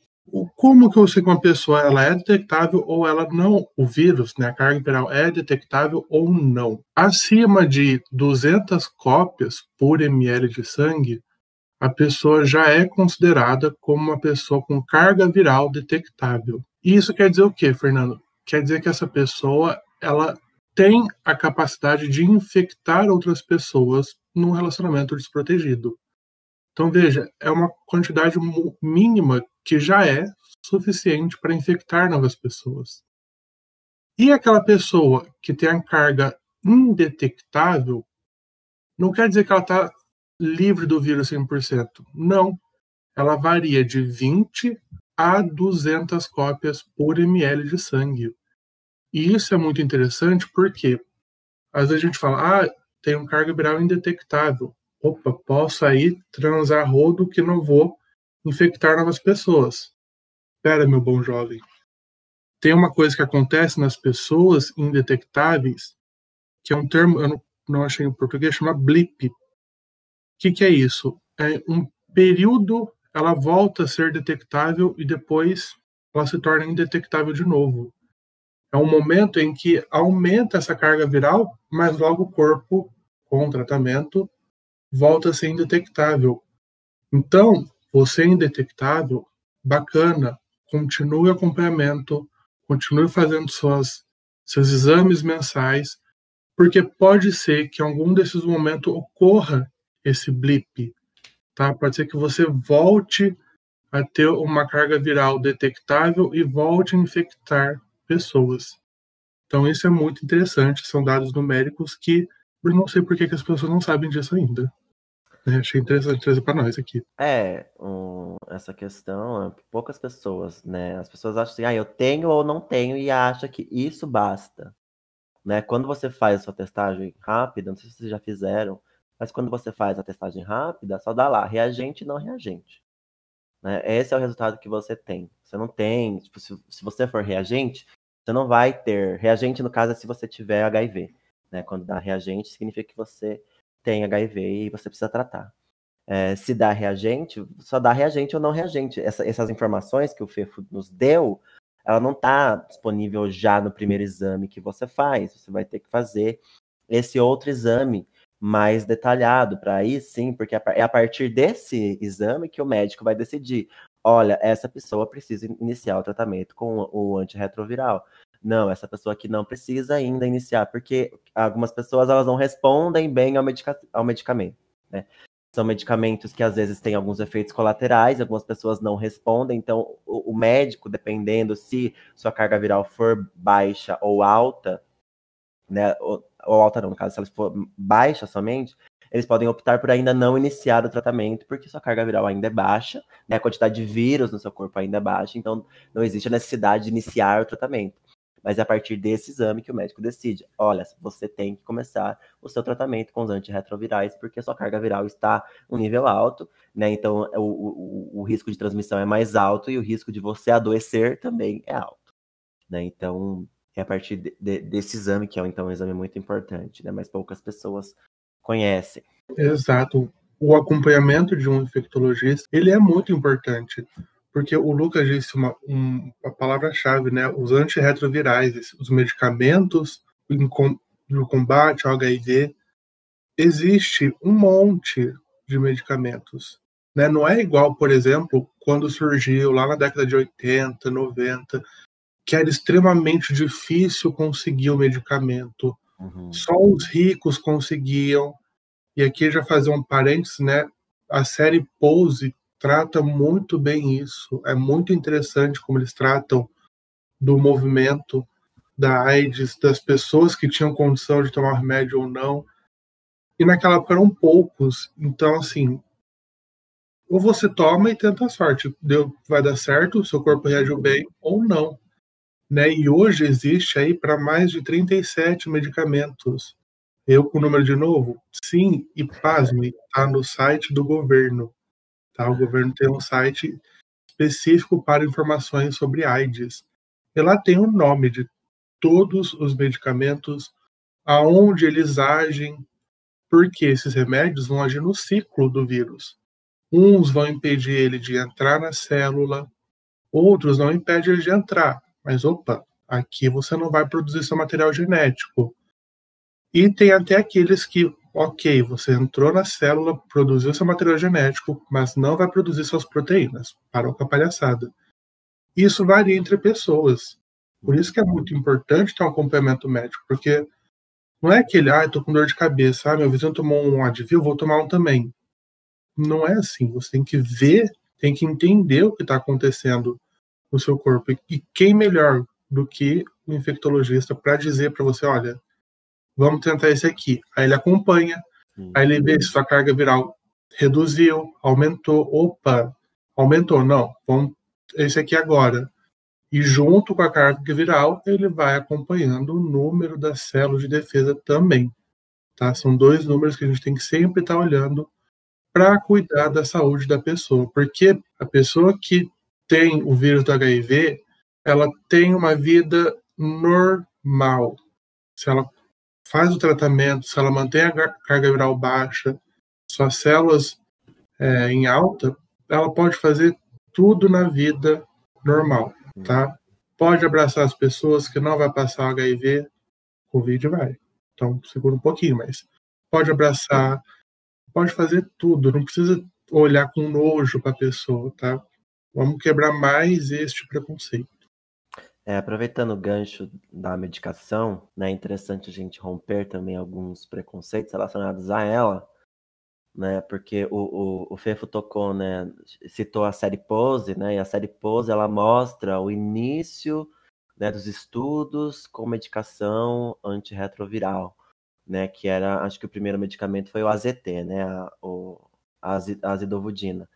como que eu sei que uma pessoa ela é detectável ou ela não, o vírus, né, a carga viral é detectável ou não? Acima de 200 cópias por ml de sangue, a pessoa já é considerada como uma pessoa com carga viral detectável. E isso quer dizer o quê, Fernando? Quer dizer que essa pessoa ela tem a capacidade de infectar outras pessoas num relacionamento desprotegido. Então veja, é uma quantidade mínima que já é suficiente para infectar novas pessoas. E aquela pessoa que tem a carga indetectável, não quer dizer que ela está livre do vírus 100%. Não. Ela varia de 20 a 200 cópias por ml de sangue. E isso é muito interessante porque às vezes a gente fala, ah, tem um carga viral indetectável. Opa, posso aí transar rodo que não vou infectar novas pessoas. Pera, meu bom jovem. Tem uma coisa que acontece nas pessoas indetectáveis, que é um termo, eu não, não achei em português, chama blip que, que é isso? É um período, ela volta a ser detectável e depois ela se torna indetectável de novo. É um momento em que aumenta essa carga viral, mas logo o corpo, com o tratamento, volta a ser indetectável. Então, você é indetectável, bacana, continue o acompanhamento, continue fazendo suas, seus exames mensais, porque pode ser que em algum desses momentos ocorra esse blip, tá? Pode ser que você volte a ter uma carga viral detectável e volte a infectar pessoas. Então isso é muito interessante, são dados numéricos que eu não sei por que, as pessoas não sabem disso ainda. Né? achei interessante trazer para nós aqui. É, um, essa questão, é poucas pessoas, né? As pessoas acham assim, ah, eu tenho ou não tenho e acham que isso basta. Né? Quando você faz a sua testagem rápida, não sei se vocês já fizeram, mas quando você faz a testagem rápida, só dá lá reagente e não reagente. Né? Esse é o resultado que você tem. Você não tem, tipo, se, se você for reagente, você não vai ter. Reagente, no caso, é se você tiver HIV. Né? Quando dá reagente, significa que você tem HIV e você precisa tratar. É, se dá reagente, só dá reagente ou não reagente. Essa, essas informações que o FEFO nos deu, ela não está disponível já no primeiro exame que você faz. Você vai ter que fazer esse outro exame mais detalhado para aí sim, porque é a partir desse exame que o médico vai decidir. Olha, essa pessoa precisa iniciar o tratamento com o antirretroviral. Não, essa pessoa aqui não precisa ainda iniciar, porque algumas pessoas elas não respondem bem ao, medica ao medicamento. Né? São medicamentos que às vezes têm alguns efeitos colaterais, algumas pessoas não respondem, então o, o médico, dependendo se sua carga viral for baixa ou alta, né, ou alta não, no caso, se ela for baixa somente, eles podem optar por ainda não iniciar o tratamento, porque sua carga viral ainda é baixa, né? a quantidade de vírus no seu corpo ainda é baixa, então não existe a necessidade de iniciar o tratamento. Mas é a partir desse exame que o médico decide: olha, você tem que começar o seu tratamento com os antirretrovirais, porque a sua carga viral está um nível alto, né? Então o, o, o risco de transmissão é mais alto e o risco de você adoecer também é alto. Né? Então, é a partir de, de, desse exame, que é então um exame muito importante, né? mas poucas pessoas conhecem. Exato. O acompanhamento de um infectologista, ele é muito importante, porque o Lucas disse uma, um, uma palavra-chave, né? Os antirretrovirais, os medicamentos do combate ao HIV, existe um monte de medicamentos. Né? Não é igual, por exemplo, quando surgiu, lá na década de 80, 90, que era extremamente difícil conseguir o medicamento. Uhum. Só os ricos conseguiam. E aqui já fazer um parênteses, né? A série Pose trata muito bem isso. É muito interessante como eles tratam do movimento da AIDS, das pessoas que tinham condição de tomar remédio ou não. E naquela época eram poucos. Então, assim, ou você toma e tenta a sorte. Deu, vai dar certo, seu corpo reagiu bem ou não. Né? E hoje existe aí para mais de 37 medicamentos. Eu com o número de novo? Sim, e pasme, está no site do governo. Tá? O governo tem um site específico para informações sobre AIDS. E lá tem o nome de todos os medicamentos, aonde eles agem, porque esses remédios vão agir no ciclo do vírus. Uns vão impedir ele de entrar na célula, outros não impedem ele de entrar. Mas opa, aqui você não vai produzir seu material genético. E tem até aqueles que, ok, você entrou na célula, produziu seu material genético, mas não vai produzir suas proteínas. Parou com a palhaçada. Isso varia entre pessoas. Por isso que é muito importante ter um acompanhamento médico, porque não é aquele, ah, tô com dor de cabeça, ah, meu vizinho tomou um Advil, vou tomar um também não é assim. Você tem que ver, tem que entender o que está acontecendo no seu corpo. E quem melhor do que o infectologista para dizer para você, olha, vamos tentar esse aqui. Aí ele acompanha, uhum. aí ele vê se sua carga viral reduziu, aumentou, opa, aumentou, não, vamos esse aqui agora. E junto com a carga viral, ele vai acompanhando o número das células de defesa também. Tá? São dois números que a gente tem que sempre estar tá olhando para cuidar da saúde da pessoa, porque a pessoa que tem o vírus do HIV, ela tem uma vida normal. Se ela faz o tratamento, se ela mantém a carga viral baixa, suas células é, em alta, ela pode fazer tudo na vida normal, tá? Pode abraçar as pessoas que não vai passar o HIV, Covid vai. Então, segura um pouquinho, mas pode abraçar, pode fazer tudo, não precisa olhar com nojo para a pessoa, tá? Vamos quebrar mais este preconceito. É, aproveitando o gancho da medicação, né, é interessante a gente romper também alguns preconceitos relacionados a ela, né, porque o, o, o Fefo tocou, né, citou a série Pose, né, e a série Pose, ela mostra o início, né, dos estudos com medicação antirretroviral, né? Que era, acho que o primeiro medicamento foi o AZT, né? A, o, a azidovudina.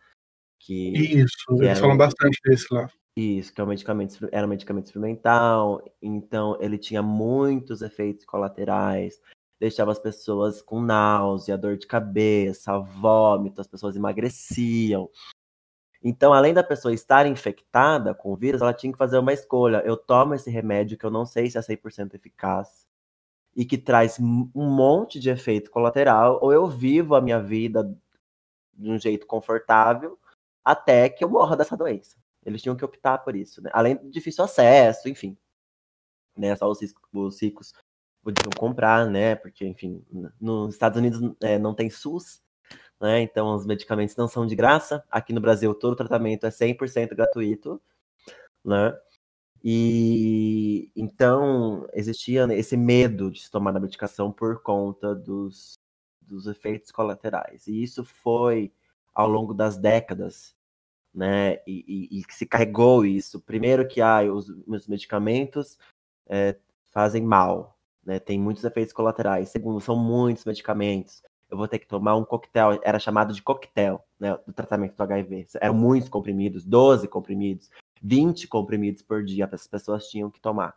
Que, Isso, que eles falam bastante desse lá. Isso, que é um medicamento, era um medicamento experimental, então ele tinha muitos efeitos colaterais, deixava as pessoas com náusea, dor de cabeça, vômito, as pessoas emagreciam. Então, além da pessoa estar infectada com o vírus, ela tinha que fazer uma escolha. Eu tomo esse remédio que eu não sei se é 100% eficaz, e que traz um monte de efeito colateral, ou eu vivo a minha vida de um jeito confortável até que eu morra dessa doença. Eles tinham que optar por isso, né? Além do difícil acesso, enfim. Né? Só os, os ricos podiam comprar, né? Porque, enfim, nos Estados Unidos é, não tem SUS, né? Então os medicamentos não são de graça. Aqui no Brasil todo tratamento é 100% gratuito, né? E então existia esse medo de se tomar a medicação por conta dos, dos efeitos colaterais. E isso foi ao longo das décadas, né? E, e, e se carregou isso. Primeiro que ah, os, os medicamentos é, fazem mal, né? Tem muitos efeitos colaterais. Segundo, são muitos medicamentos. Eu vou ter que tomar um coquetel, era chamado de coquetel, né, do tratamento do HIV. Eram muitos comprimidos, 12 comprimidos. 20 comprimidos por dia as pessoas tinham que tomar,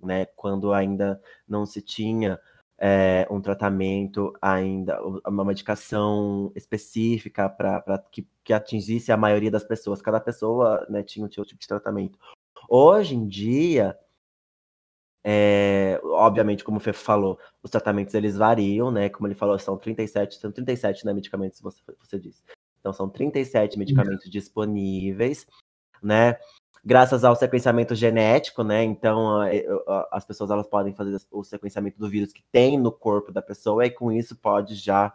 né? Quando ainda não se tinha é, um tratamento ainda, uma medicação específica para que, que atingisse a maioria das pessoas. Cada pessoa né, tinha um seu tipo de tratamento. Hoje em dia, é, obviamente, como o Fefo falou, os tratamentos eles variam, né? Como ele falou, são 37, são 37 né, medicamentos, você, você disse. Então, são 37 medicamentos disponíveis né? Graças ao sequenciamento genético, né? Então as pessoas elas podem fazer o sequenciamento do vírus que tem no corpo da pessoa e com isso pode já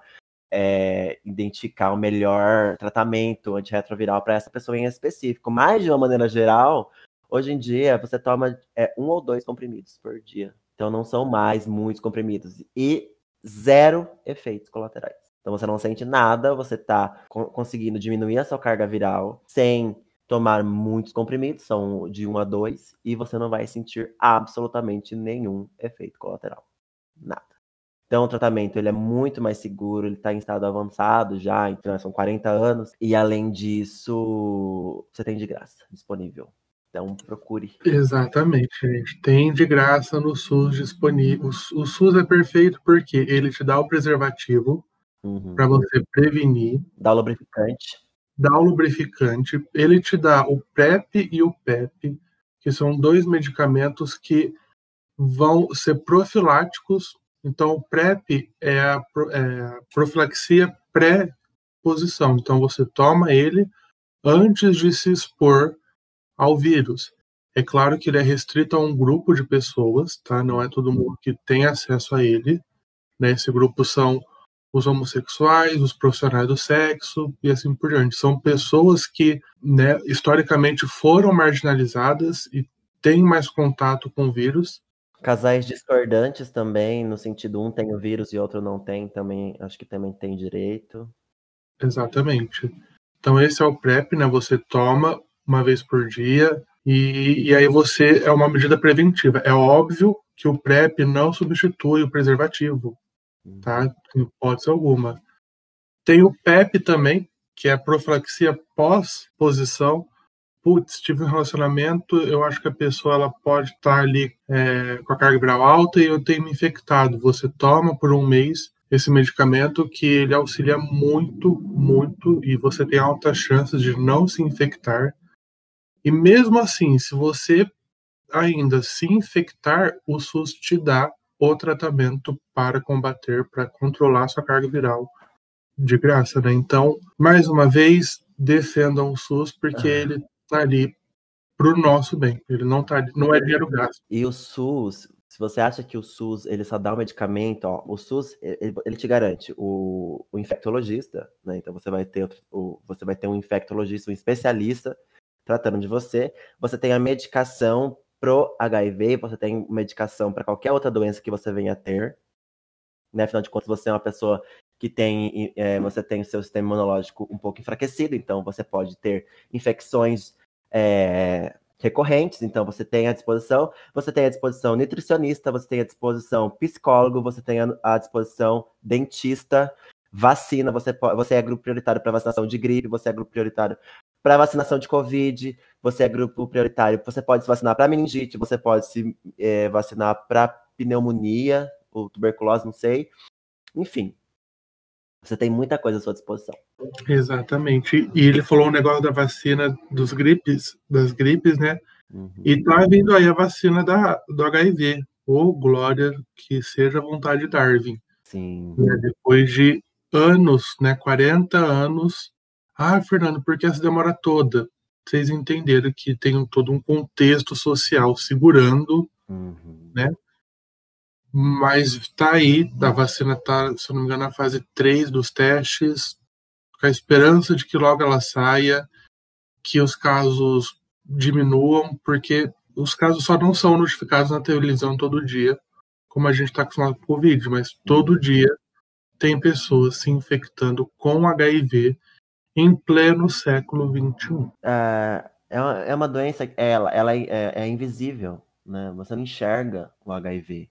é, identificar o melhor tratamento antirretroviral para essa pessoa em específico. Mas, de uma maneira geral, hoje em dia, você toma é, um ou dois comprimidos por dia. Então, não são mais muitos comprimidos. E zero efeitos colaterais. Então, você não sente nada, você está conseguindo diminuir a sua carga viral sem tomar muitos comprimidos, são de 1 a 2, e você não vai sentir absolutamente nenhum efeito colateral. Nada. Então, o tratamento ele é muito mais seguro, ele está em estado avançado já, então são 40 anos, e além disso, você tem de graça disponível. Então, procure. Exatamente, gente. Tem de graça no SUS disponível. O SUS é perfeito porque ele te dá o preservativo uhum. para você prevenir. Dá o lubrificante dá o lubrificante, ele te dá o PrEP e o PEP, que são dois medicamentos que vão ser profiláticos. Então, o PrEP é a, é profilaxia pré-posição. Então, você toma ele antes de se expor ao vírus. É claro que ele é restrito a um grupo de pessoas, tá? Não é todo mundo que tem acesso a ele. Né? Esse grupo são os homossexuais, os profissionais do sexo e assim por diante. São pessoas que, né, historicamente foram marginalizadas e têm mais contato com o vírus. Casais discordantes também, no sentido um tem o vírus e outro não tem, também acho que também tem direito. Exatamente. Então esse é o PrEP, né? Você toma uma vez por dia e, e aí você é uma medida preventiva. É óbvio que o PrEP não substitui o preservativo tá? Em hipótese alguma. Tem o PEP também, que é a profilaxia pós-posição. Putz, tive um relacionamento, eu acho que a pessoa ela pode estar ali é, com a carga viral alta e eu tenho me infectado. Você toma por um mês esse medicamento que ele auxilia muito, muito e você tem altas chances de não se infectar. E mesmo assim, se você ainda se infectar, o SUS te dá o tratamento para combater, para controlar sua carga viral de graça, né? Então, mais uma vez, defendam o SUS porque ele está ali para o nosso bem. Ele não tá, não é dinheiro gasto. E o SUS, se você acha que o SUS ele só dá o medicamento, ó, o SUS ele, ele, te garante o, o infectologista, né? Então você vai ter o, você vai ter um infectologista, um especialista tratando de você. Você tem a medicação pro HIV, você tem medicação para qualquer outra doença que você venha a ter. Né? Afinal de contas, você é uma pessoa que tem, é, você tem o seu sistema imunológico um pouco enfraquecido, então você pode ter infecções é, recorrentes, então você tem à disposição, você tem à disposição nutricionista, você tem à disposição psicólogo, você tem à disposição dentista, vacina, você, você é grupo prioritário para vacinação de gripe, você é grupo prioritário para vacinação de Covid, você é grupo prioritário, você pode se vacinar para meningite, você pode se é, vacinar para pneumonia ou tuberculose, não sei. Enfim, você tem muita coisa à sua disposição. Exatamente. E ele falou um negócio da vacina dos gripes, das gripes, né? Uhum. E tá vindo aí a vacina da, do HIV. Ô, glória, que seja a vontade de Darwin. Sim. Né? Depois de anos, né? 40 anos ah, Fernando, por que essa demora toda? Vocês entenderam que tem todo um contexto social segurando, uhum. né? Mas tá aí, a vacina tá, se eu não me engano, na fase 3 dos testes, com a esperança de que logo ela saia, que os casos diminuam, porque os casos só não são notificados na televisão todo dia, como a gente está acostumado com o Covid, mas todo uhum. dia tem pessoas se infectando com HIV em pleno século XXI. É, é, uma, é uma doença, ela, ela é, é, é, invisível, né? Você não enxerga o HIV.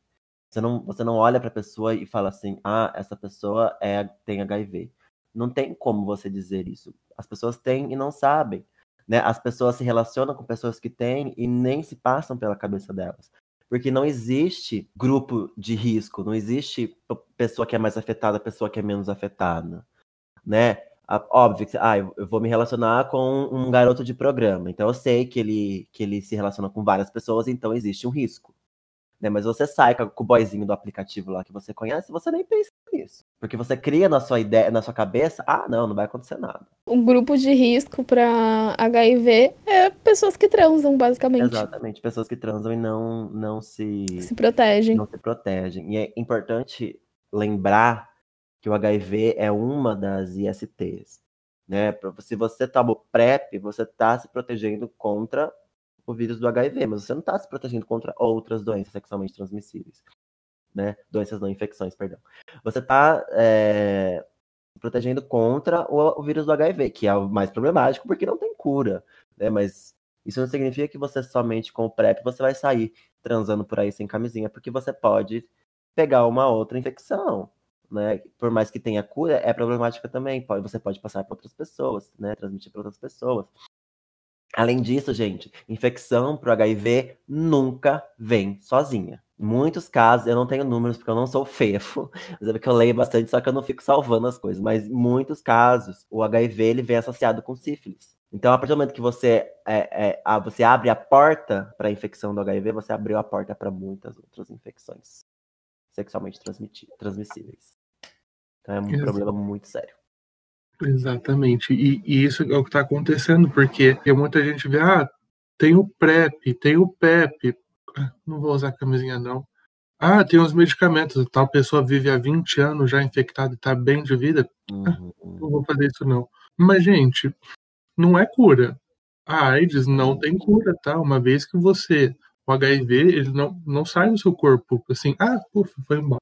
Você não, você não olha para a pessoa e fala assim, ah, essa pessoa é, tem HIV. Não tem como você dizer isso. As pessoas têm e não sabem. Né? As pessoas se relacionam com pessoas que têm e nem se passam pela cabeça delas. Porque não existe grupo de risco, não existe pessoa que é mais afetada, pessoa que é menos afetada. Né? Óbvio que ah, eu vou me relacionar com um garoto de programa, então eu sei que ele, que ele se relaciona com várias pessoas, então existe um risco. Né? Mas você sai com o boyzinho do aplicativo lá que você conhece, você nem pensa nisso. Porque você cria na sua ideia, na sua cabeça, ah, não, não vai acontecer nada. O grupo de risco para HIV é pessoas que transam, basicamente. Exatamente, pessoas que transam e não, não se se protegem. Não se protegem. E é importante lembrar que o HIV é uma das ISTs. Né? Se você toma o PrEP, você está se protegendo contra o vírus do HIV, mas você não está se protegendo contra outras doenças sexualmente transmissíveis. Né? Doenças não infecções, perdão. Você está é, protegendo contra o, o, vírus do HIV, que é o mais problemático porque não tem cura. Né? Mas isso não significa que você somente com o PrEP você vai sair transando por aí sem camisinha, porque você pode pegar uma outra infecção. Né? Por mais que tenha cura, é problemática também. Pode, você pode passar para outras pessoas, né? Transmitir para outras pessoas. Além disso, gente, infecção para HIV nunca vem sozinha. Muitos casos, eu não tenho números porque eu não sou fefo, [laughs] mas é porque eu leio bastante, só que eu não fico salvando as coisas. Mas em muitos casos, o HIV ele vem associado com sífilis. Então, a partir do momento que você, é, é, você abre a porta para a infecção do HIV, você abriu a porta para muitas outras infecções sexualmente transmissíveis. Então, é um Exato. problema muito sério. Exatamente. E, e isso é o que está acontecendo, porque muita gente vê, ah, tem o PrEP, tem o PEP, ah, não vou usar camisinha não. Ah, tem os medicamentos, tal pessoa vive há 20 anos já infectada e está bem de vida. Ah, uhum. não vou fazer isso não. Mas, gente, não é cura. A AIDS não tem cura, tá? Uma vez que você, o HIV, ele não, não sai do seu corpo, assim, ah, ufa, foi embora.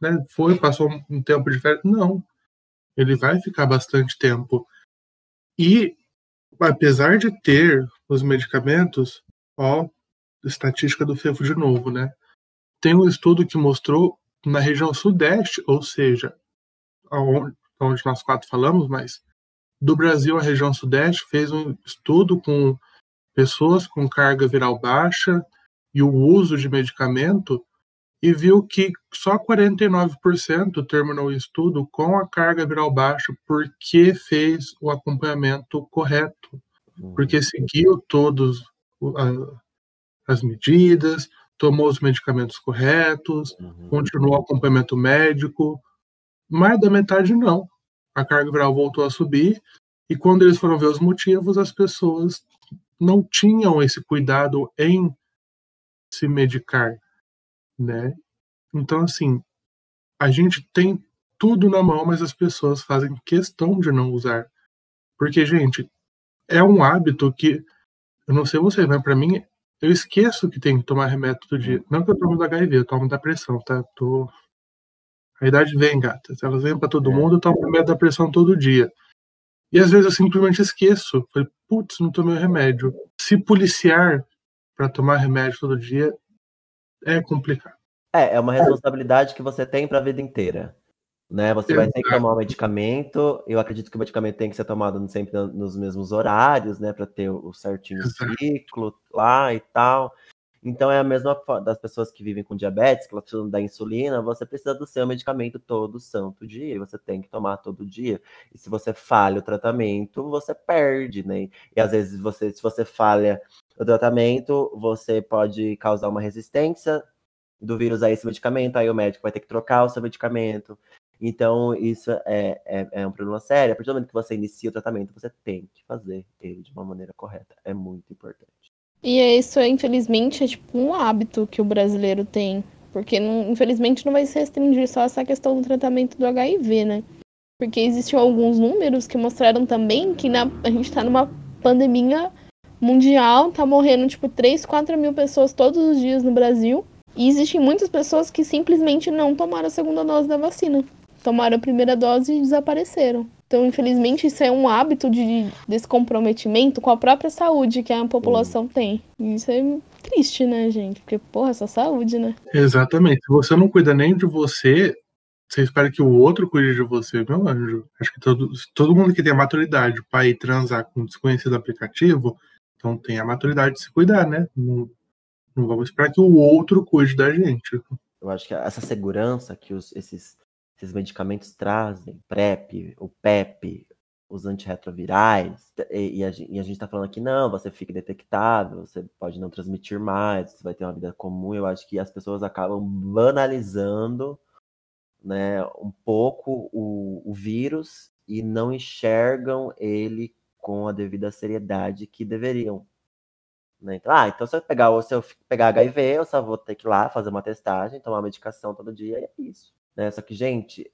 Né? Foi, passou um tempo de férias. Não ele vai ficar bastante tempo. E, apesar de ter os medicamentos, ó, estatística do FEFO de novo, né? Tem um estudo que mostrou na região sudeste, ou seja, onde, nós quatro falamos, mas do Brasil, a região sudeste fez um estudo com pessoas com carga viral baixa e o uso de medicamento e viu que só 49% terminou o estudo com a carga viral baixa porque fez o acompanhamento correto, porque seguiu todas as medidas, tomou os medicamentos corretos, uhum. continuou o acompanhamento médico. Mais da metade não. A carga viral voltou a subir e quando eles foram ver os motivos, as pessoas não tinham esse cuidado em se medicar né? Então, assim, a gente tem tudo na mão, mas as pessoas fazem questão de não usar. Porque, gente, é um hábito que, eu não sei você, mas para mim, eu esqueço que tem que tomar remédio todo dia. Não que eu tomo da HIV, eu tomo da pressão, tá? Tô... A idade vem, gata. Elas vêm para todo é. mundo, eu tomo remédio da pressão todo dia. E às vezes eu simplesmente esqueço. Falei, putz, não tomei o remédio. Se policiar para tomar remédio todo dia é complicado. É, é uma responsabilidade que você tem para a vida inteira. Né? Você vai ter que tomar o um medicamento. Eu acredito que o medicamento tem que ser tomado sempre nos mesmos horários, né? Para ter o certinho ciclo lá e tal. Então é a mesma das pessoas que vivem com diabetes, que elas precisam da insulina, você precisa do seu medicamento todo santo dia, você tem que tomar todo dia. E se você falha o tratamento, você perde, né? E às vezes você, se você falha o tratamento, você pode causar uma resistência do vírus a esse medicamento, aí o médico vai ter que trocar o seu medicamento. Então, isso é, é, é, um problema sério. A partir do momento que você inicia o tratamento, você tem que fazer ele de uma maneira correta. É muito importante. E isso, é, infelizmente, é tipo um hábito que o brasileiro tem. Porque, não, infelizmente, não vai se restringir só essa questão do tratamento do HIV, né? Porque existiam alguns números que mostraram também que na, a gente está numa pandemia mundial, tá morrendo tipo 3, 4 mil pessoas todos os dias no Brasil. E existem muitas pessoas que simplesmente não tomaram a segunda dose da vacina. Tomaram a primeira dose e desapareceram. Então, infelizmente, isso é um hábito de, desse comprometimento com a própria saúde que a população tem. E isso é triste, né, gente? Porque, porra, essa saúde, né? Exatamente. Se você não cuida nem de você, você espera que o outro cuide de você, meu anjo. Acho que todo, todo mundo que tem a maturidade para ir transar com um desconhecido aplicativo, então tem a maturidade de se cuidar, né? Não, não vamos esperar que o outro cuide da gente. Eu acho que essa segurança que os, esses, esses medicamentos trazem, PrEP, o PEP, os antirretrovirais, e, e, a, e a gente está falando aqui, não, você fica detectável, você pode não transmitir mais, você vai ter uma vida comum. Eu acho que as pessoas acabam banalizando né, um pouco o, o vírus e não enxergam ele com a devida seriedade que deveriam. Né? Então, ah, então se eu pegar, se eu pegar HIV, eu só vou ter que ir lá fazer uma testagem, tomar medicação todo dia, e é isso. Né? Só que, gente,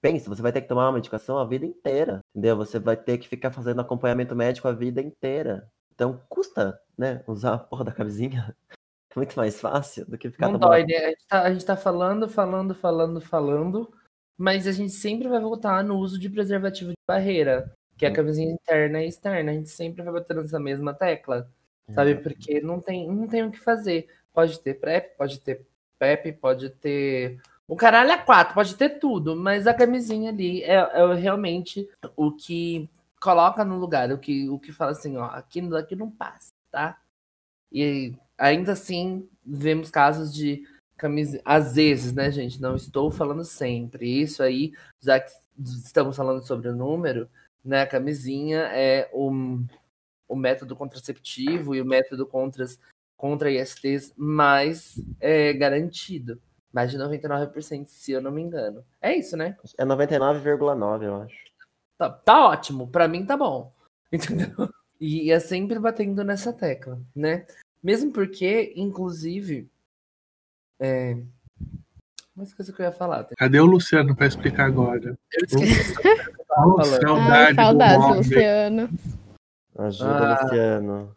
Pense, você vai ter que tomar uma medicação a vida inteira, entendeu? Você vai ter que ficar fazendo acompanhamento médico a vida inteira. Então, custa, né, usar a porra da camisinha. [laughs] É muito mais fácil do que ficar Não tomando- dói, né? A gente, tá, a gente tá falando, falando, falando, falando, mas a gente sempre vai voltar no uso de preservativo de barreira, que é a camisinha interna e externa. A gente sempre vai bater nessa mesma tecla, sabe? Exato. Porque não tem, não tem o que fazer. Pode ter PrEP, pode ter PEP, pode ter. O caralho é quatro, pode ter tudo, mas a camisinha ali é, é realmente o que coloca no lugar, o que, o que fala assim, ó, aqui, aqui não passa, tá? E ainda assim, vemos casos de camisa. Às vezes, né, gente? Não estou falando sempre. Isso aí, já que estamos falando sobre o número, né? A camisinha é o, o método contraceptivo e o método contra, contra ISTs mais é, garantido. Mais de 99%, se eu não me engano. É isso, né? É 99,9, eu acho. Tá, tá ótimo, pra mim tá bom. [laughs] Entendeu? E é sempre batendo nessa tecla, né? Mesmo porque, inclusive. É... Mas coisa que eu ia falar. Cadê o Luciano pra explicar agora? Eu esqueci. [laughs] Oh, saudade, Ai, homem. Luciano. Ajuda, Ah. Luciano.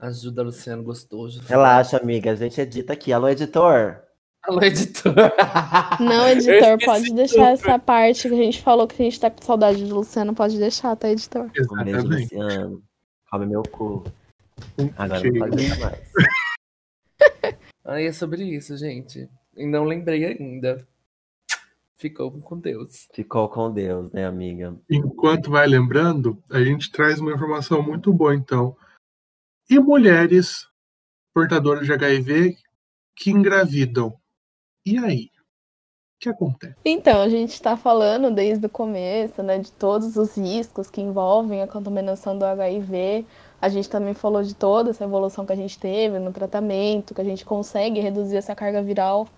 Ajuda, Luciano, gostoso. Relaxa, amiga. A gente edita aqui. Alô, editor. Alô, editor. Não, editor, pode deixar essa parte que a gente falou que a gente tá com saudade do Luciano, pode deixar, tá, editor? Um Exatamente. Luciano. Come meu cu. Agora não pode deixar mais. [laughs] Aí é sobre isso, gente. E não lembrei ainda. Ficou com Deus. Ficou com Deus, né, amiga? Enquanto vai lembrando, a gente traz uma informação muito boa, então. E mulheres portadoras de HIV que engravidam. E aí? O que acontece? Então, a gente está falando desde o começo, né, de todos os riscos que envolvem a contaminação do HIV. A gente também falou de toda essa evolução que a gente teve no tratamento, que a gente consegue reduzir essa carga viral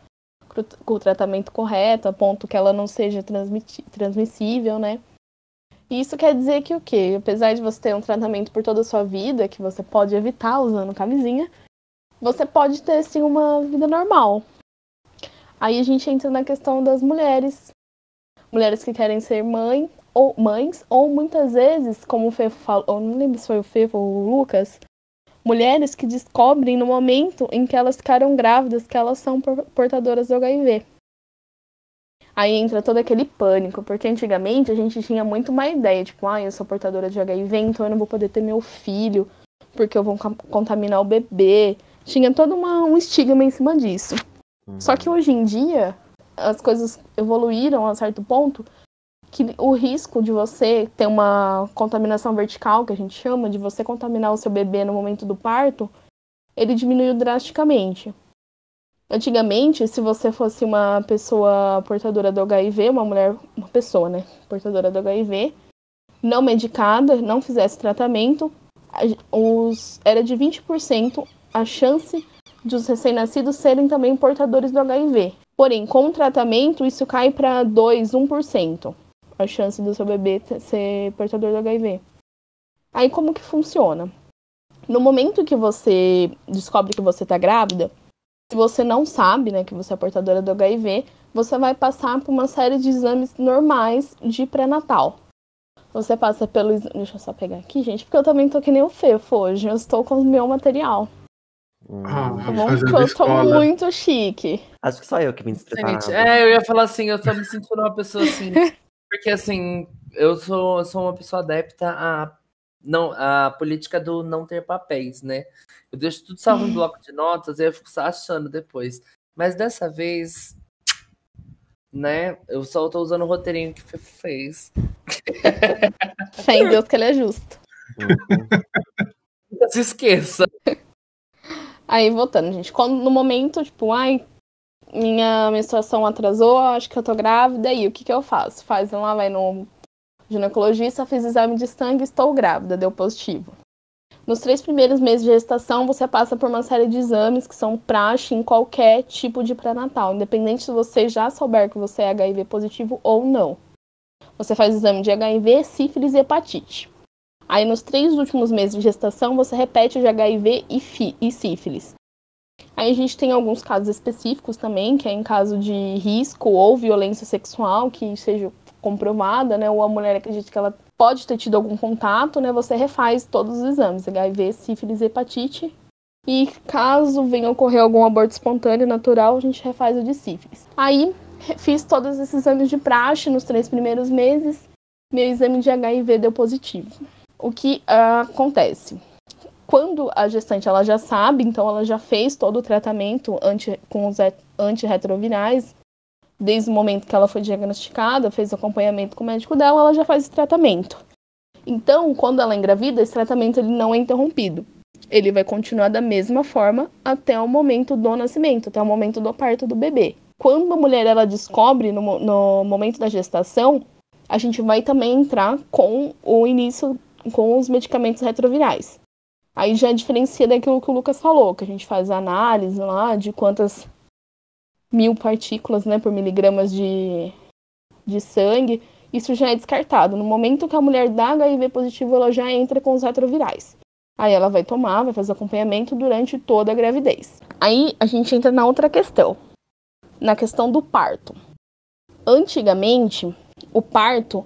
com o tratamento correto, a ponto que ela não seja transmissível, né? Isso quer dizer que o quê? Apesar de você ter um tratamento por toda a sua vida, que você pode evitar usando camisinha, você pode ter sim uma vida normal. Aí a gente entra na questão das mulheres. Mulheres que querem ser mãe ou mães, ou muitas vezes, como o Fefo falou, não lembro se foi o Fefo ou o Lucas, mulheres que descobrem no momento em que elas ficaram grávidas que elas são por- portadoras do HIV. Aí entra todo aquele pânico, porque antigamente a gente tinha muito uma ideia, tipo, ah, eu sou portadora de HIV, então eu não vou poder ter meu filho, porque eu vou contaminar o bebê. Tinha todo uma- um estigma em cima disso. Uhum. Só que hoje em dia as coisas evoluíram a certo ponto que o risco de você ter uma contaminação vertical, que a gente chama, de você contaminar o seu bebê no momento do parto, ele diminuiu drasticamente. Antigamente, se você fosse uma pessoa portadora do HIV, uma mulher, uma pessoa, né, portadora do HIV, não medicada, não fizesse tratamento, os, era de 20% a chance de os recém-nascidos serem também portadores do HIV. Porém, com o tratamento, isso cai para 2, 1%. A chance do seu bebê ser portador do HIV. Aí, como que funciona? No momento que você descobre que você está grávida, se você não sabe né, que você é portadora do HIV, você vai passar por uma série de exames normais de pré-natal. Você passa pelo. Deixa eu só pegar aqui, gente, porque eu também tô que nem o Fefo hoje. Eu estou com o meu material. Hum. Ah? Fazendo Porque eu sou escola. muito chique. Acho que só eu que me despreparava. É, eu ia falar assim, eu tô me sentindo uma pessoa assim. [laughs] Porque assim, eu sou, eu sou uma pessoa adepta à, não, à política do não ter papéis, né? Eu deixo tudo salvo em bloco de notas e eu fico só achando depois. Mas dessa vez, né, eu só tô usando o roteirinho que fez. [laughs] [laughs] Fé em Deus que ele é justo. Uhum. Nunca se esqueça. Aí, voltando, gente. Quando, no momento, tipo, ai, minha menstruação atrasou, acho que eu tô grávida, e o que que eu faço? Faz lá, vai no ginecologista, fiz exame de sangue, estou grávida, deu positivo. Nos três primeiros meses de gestação, você passa por uma série de exames que são praxe em qualquer tipo de pré-natal, independente se você já souber que você é HIV positivo ou não. Você faz exame de HIV, sífilis e hepatite. Aí, nos três últimos meses de gestação, você repete de HIV e, e sífilis. Aí a gente tem alguns casos específicos também, que é em caso de risco ou violência sexual que seja comprovada, né? Ou a mulher acredita que ela pode ter tido algum contato, né? Você refaz todos os exames, HIV, sífilis, hepatite. E caso venha ocorrer algum aborto espontâneo natural, a gente refaz o de sífilis. Aí fiz todos esses exames de praxe nos três primeiros meses. Meu exame de HIV deu positivo. O que acontece? quando a gestante ela já sabe, então ela já fez todo o tratamento anti, com os antirretrovirais, desde o momento que ela foi diagnosticada, fez acompanhamento com o médico dela, ela já faz esse tratamento. Então, quando ela engravida, esse tratamento ele não é interrompido. Ele vai continuar da mesma forma até o momento do nascimento, até o momento do parto do bebê. Quando a mulher ela descobre no, no momento da gestação, a gente vai também entrar com o início com os medicamentos retrovirais. Aí já diferencia daquilo que o Lucas falou, que a gente faz análise lá de quantas mil partículas né, por miligramas de, de sangue. Isso já é descartado. No momento que a mulher dá HIV positivo, ela já entra com os retrovirais. Aí ela vai tomar, vai fazer acompanhamento durante toda a gravidez. Aí a gente entra na outra questão, na questão do parto. Antigamente, o parto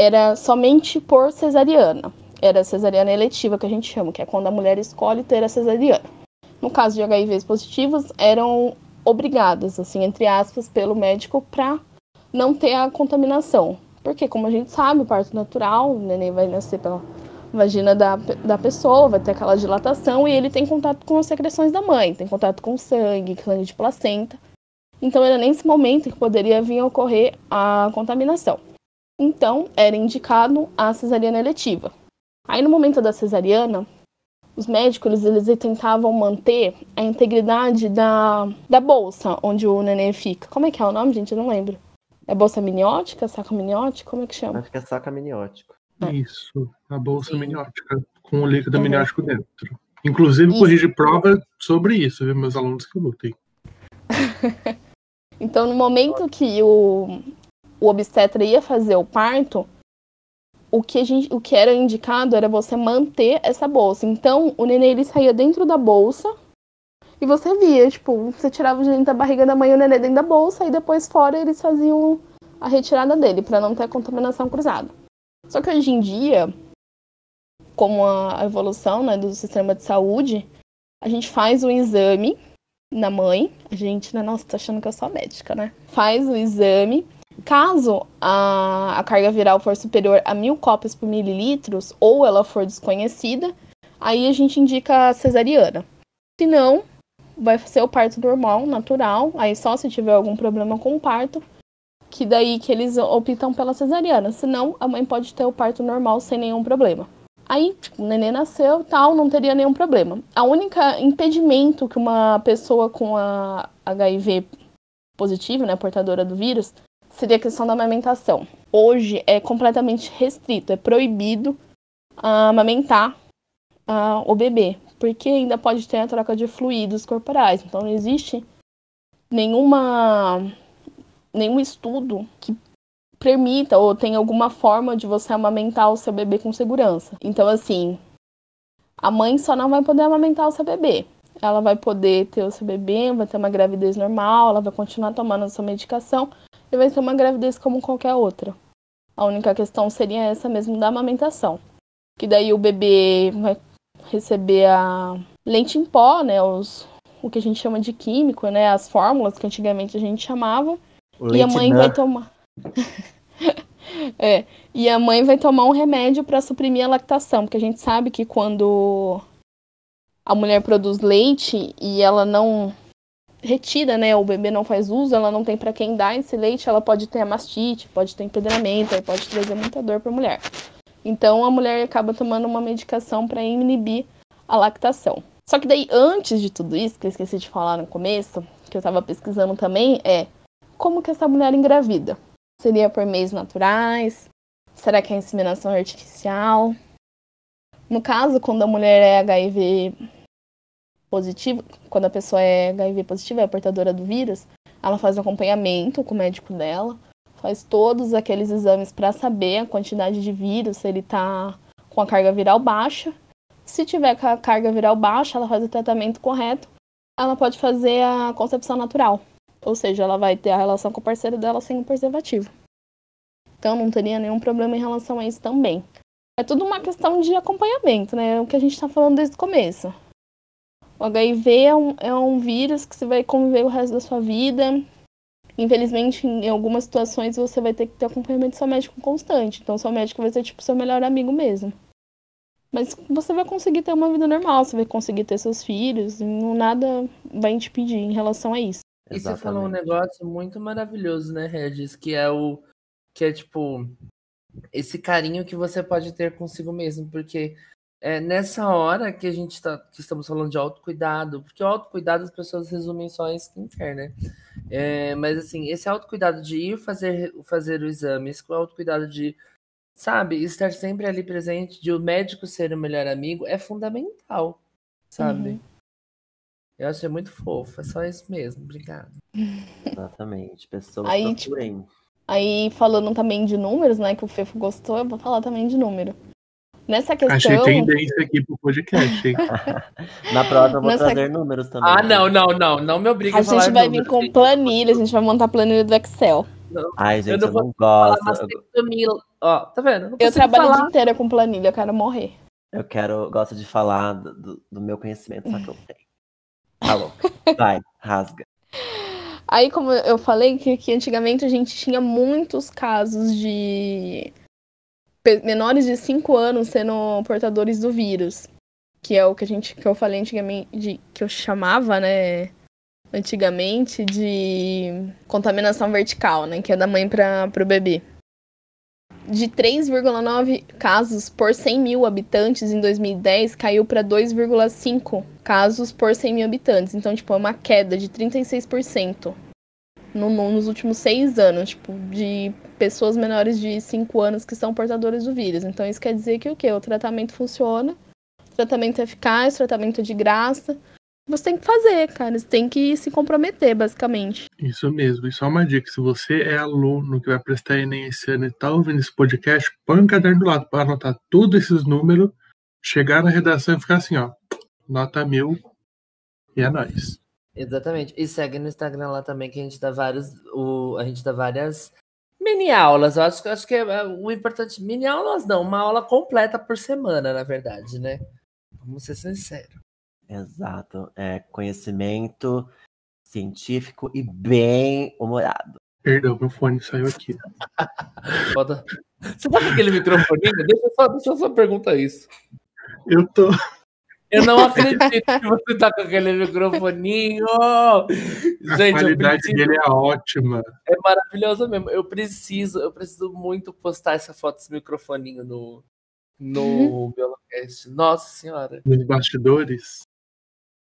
era somente por cesariana era cesariana eletiva, que a gente chama, que é quando a mulher escolhe ter a cesariana. No caso de HIVs positivos, eram obrigadas, assim, entre aspas, pelo médico para não ter a contaminação. Porque, como a gente sabe, o parto natural, o neném vai nascer pela vagina da, da pessoa, vai ter aquela dilatação e ele tem contato com as secreções da mãe, tem contato com sangue, sangue de placenta. Então, era nesse momento que poderia vir a ocorrer a contaminação. Então, era indicado a cesariana eletiva. Aí no momento da cesariana, os médicos eles, tentavam manter a integridade da, da bolsa onde o neném fica. Como é que é o nome, gente? Eu não lembro. É bolsa miniótica, saco miniótico? Como é que chama? Acho que é saco miniótico. É. Isso, a bolsa Sim. miniótica, com o líquido uhum. miniótico dentro. Inclusive, corrige prova sobre isso, viu, meus alunos que lutem. [laughs] então, no momento que o, o obstetra ia fazer o parto, o que, gente, o que era indicado era você manter essa bolsa. Então, o neném ele saía dentro da bolsa e você via, tipo, você tirava o dentro da barriga da mãe e o neném dentro da bolsa e depois fora eles faziam a retirada dele para não ter contaminação cruzada. Só que hoje em dia, como a evolução né, do sistema de saúde, a gente faz o exame na mãe. A gente, né, nossa, tá achando que eu sou médica, né? Faz o exame Caso a, a carga viral for superior a mil cópias por mililitros ou ela for desconhecida, aí a gente indica a cesariana. Se não, vai ser o parto normal, natural, aí só se tiver algum problema com o parto, que daí que eles optam pela cesariana. Senão, a mãe pode ter o parto normal sem nenhum problema. Aí, tipo, o neném nasceu tal, não teria nenhum problema. A única impedimento que uma pessoa com a HIV positiva, né, portadora do vírus, seria a questão da amamentação. Hoje é completamente restrito, é proibido uh, amamentar uh, o bebê, porque ainda pode ter a troca de fluidos corporais. Então não existe nenhuma nenhum estudo que permita ou tenha alguma forma de você amamentar o seu bebê com segurança. Então assim, a mãe só não vai poder amamentar o seu bebê. Ela vai poder ter o seu bebê, vai ter uma gravidez normal, ela vai continuar tomando a sua medicação, e vai ser uma gravidez como qualquer outra. A única questão seria essa mesmo da amamentação. Que daí o bebê vai receber a leite em pó, né? Os, o que a gente chama de químico, né? As fórmulas que antigamente a gente chamava. Leite e a mãe vai tomar. [laughs] é, e a mãe vai tomar um remédio para suprimir a lactação, porque a gente sabe que quando a mulher produz leite e ela não retira, né? O bebê não faz uso, ela não tem para quem dar esse leite, ela pode ter a mastite, pode ter empedramento, aí pode trazer muita dor para a mulher. Então a mulher acaba tomando uma medicação para inibir a lactação. Só que daí, antes de tudo isso, que eu esqueci de falar no começo, que eu estava pesquisando também, é como que essa mulher engravida? Seria por meios naturais? Será que é inseminação artificial? No caso, quando a mulher é HIV positivo, quando a pessoa é HIV positiva, é portadora do vírus, ela faz acompanhamento com o médico dela, faz todos aqueles exames para saber a quantidade de vírus, se ele está com a carga viral baixa. Se tiver com a carga viral baixa, ela faz o tratamento correto ela pode fazer a concepção natural. Ou seja, ela vai ter a relação com o parceiro dela sem o preservativo. Então não teria nenhum problema em relação a isso também. É tudo uma questão de acompanhamento, né? É o que a gente está falando desde o começo. O HIV é um, é um vírus que você vai conviver o resto da sua vida. Infelizmente, em algumas situações, você vai ter que ter acompanhamento do seu médico constante. Então, seu médico vai ser tipo seu melhor amigo mesmo. Mas você vai conseguir ter uma vida normal, você vai conseguir ter seus filhos, não nada vai te pedir em relação a isso. E você falou um negócio muito maravilhoso, né, Regis? Que é o. Que é tipo. Esse carinho que você pode ter consigo mesmo. Porque é nessa hora que a gente tá. Que estamos falando de autocuidado. Porque o autocuidado as pessoas resumem só em skincare, né? É, mas assim, esse autocuidado de ir fazer, fazer o exame, esse autocuidado de sabe, estar sempre ali presente, de o médico ser o melhor amigo, é fundamental, sabe? Uhum. Eu achei muito fofo, é só isso mesmo, obrigada. Exatamente, pessoas aí, tipo, aí falando também de números, né, que o Fefo gostou, eu vou falar também de número. Nessa questão. Achei tendência aqui pro podcast, hein? [laughs] Na próxima eu vou Nessa... trazer números também. Ah, não, não, não. Não me obriga a, a falar. A gente vai vir com planilha, a gente vai montar planilha do Excel. Não. Ai, gente, eu não, eu não gosto. Ó, tá vendo? Eu, eu trabalho falar. o dia inteiro com planilha, eu quero morrer. Eu quero, gosto de falar do, do meu conhecimento, só que eu tenho. Alô, [laughs] vai, rasga. Aí, como eu falei, que, que antigamente a gente tinha muitos casos de menores de 5 anos sendo portadores do vírus. Que é o que a gente que eu falei antigamente, de, que eu chamava, né? Antigamente de contaminação vertical, né? Que é da mãe para o bebê de 3,9 casos por 100 mil habitantes em 2010 caiu para 2,5 casos por 100 mil habitantes. Então, tipo, é uma queda de 36% no, nos últimos seis anos, tipo, de pessoas menores de 5 anos que são portadores do vírus. Então, isso quer dizer que o quê? O tratamento funciona, tratamento eficaz, tratamento de graça você tem que fazer, cara. Você tem que se comprometer, basicamente. Isso mesmo. E só uma dica: se você é aluno que vai prestar Enem esse ano e tá ouvindo esse podcast, põe um caderno do lado para anotar todos esses números, chegar na redação e ficar assim, ó, nota mil e é nóis. Exatamente. E segue no Instagram lá também que a gente dá vários. O, a gente dá várias mini aulas. Eu acho, acho que é, é o importante. Mini aulas não, uma aula completa por semana, na verdade, né? Vamos ser sinceros. Exato. É conhecimento científico e bem humorado. Perdão, meu fone saiu aqui. [laughs] Você tá com aquele microfoninho? Deixa eu, só, deixa eu só perguntar isso. Eu tô. Eu não acredito que você tá com aquele microfoninho. Gente, a qualidade preciso... dele é ótima. É maravilhosa mesmo. Eu preciso, eu preciso muito postar essa foto desse microfoninho no, no uhum. Biolocast. Nossa senhora. Nos bastidores.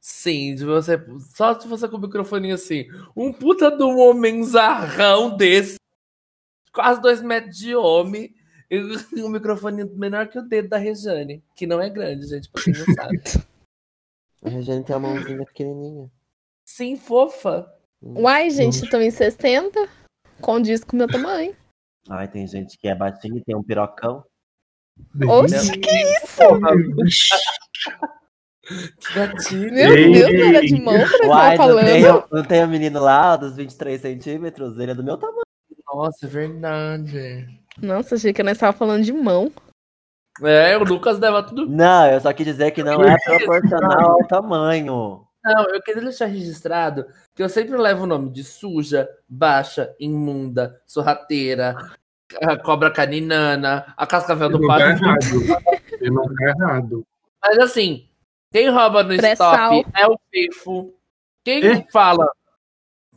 Sim, de você. Só se você com o microfone assim. Um puta de um homem zarrão desse. Quase dois metros de homem. [laughs] Um microfone menor que o dedo da Rejane. Que não é grande, gente, pra quem não sabe. [laughs] A Rejane tem uma mãozinha pequenininha. Sim, fofa. Uai, gente, estão em 60. Condiz com o meu tamanho. Ai, tem gente que é baixinho e tem um pirocão. Oxe, que isso? Gatilho. Meu Deus, era de mão que tava falando. Não tem, o menino lá dos 23 centímetros? Ele é do meu tamanho. Nossa, é verdade. Nossa, achei que nós estava falando de mão. É, o Lucas leva tudo. Não, eu só quis dizer que não é proporcional ao tamanho. Não, eu queria deixar registrado que eu sempre levo o nome de suja, baixa, imunda, sorrateira, a cobra caninana, a cascavel do pato. Tá não tá errado. Mas assim, quem rouba no stop é o Fifo. Quem e? fala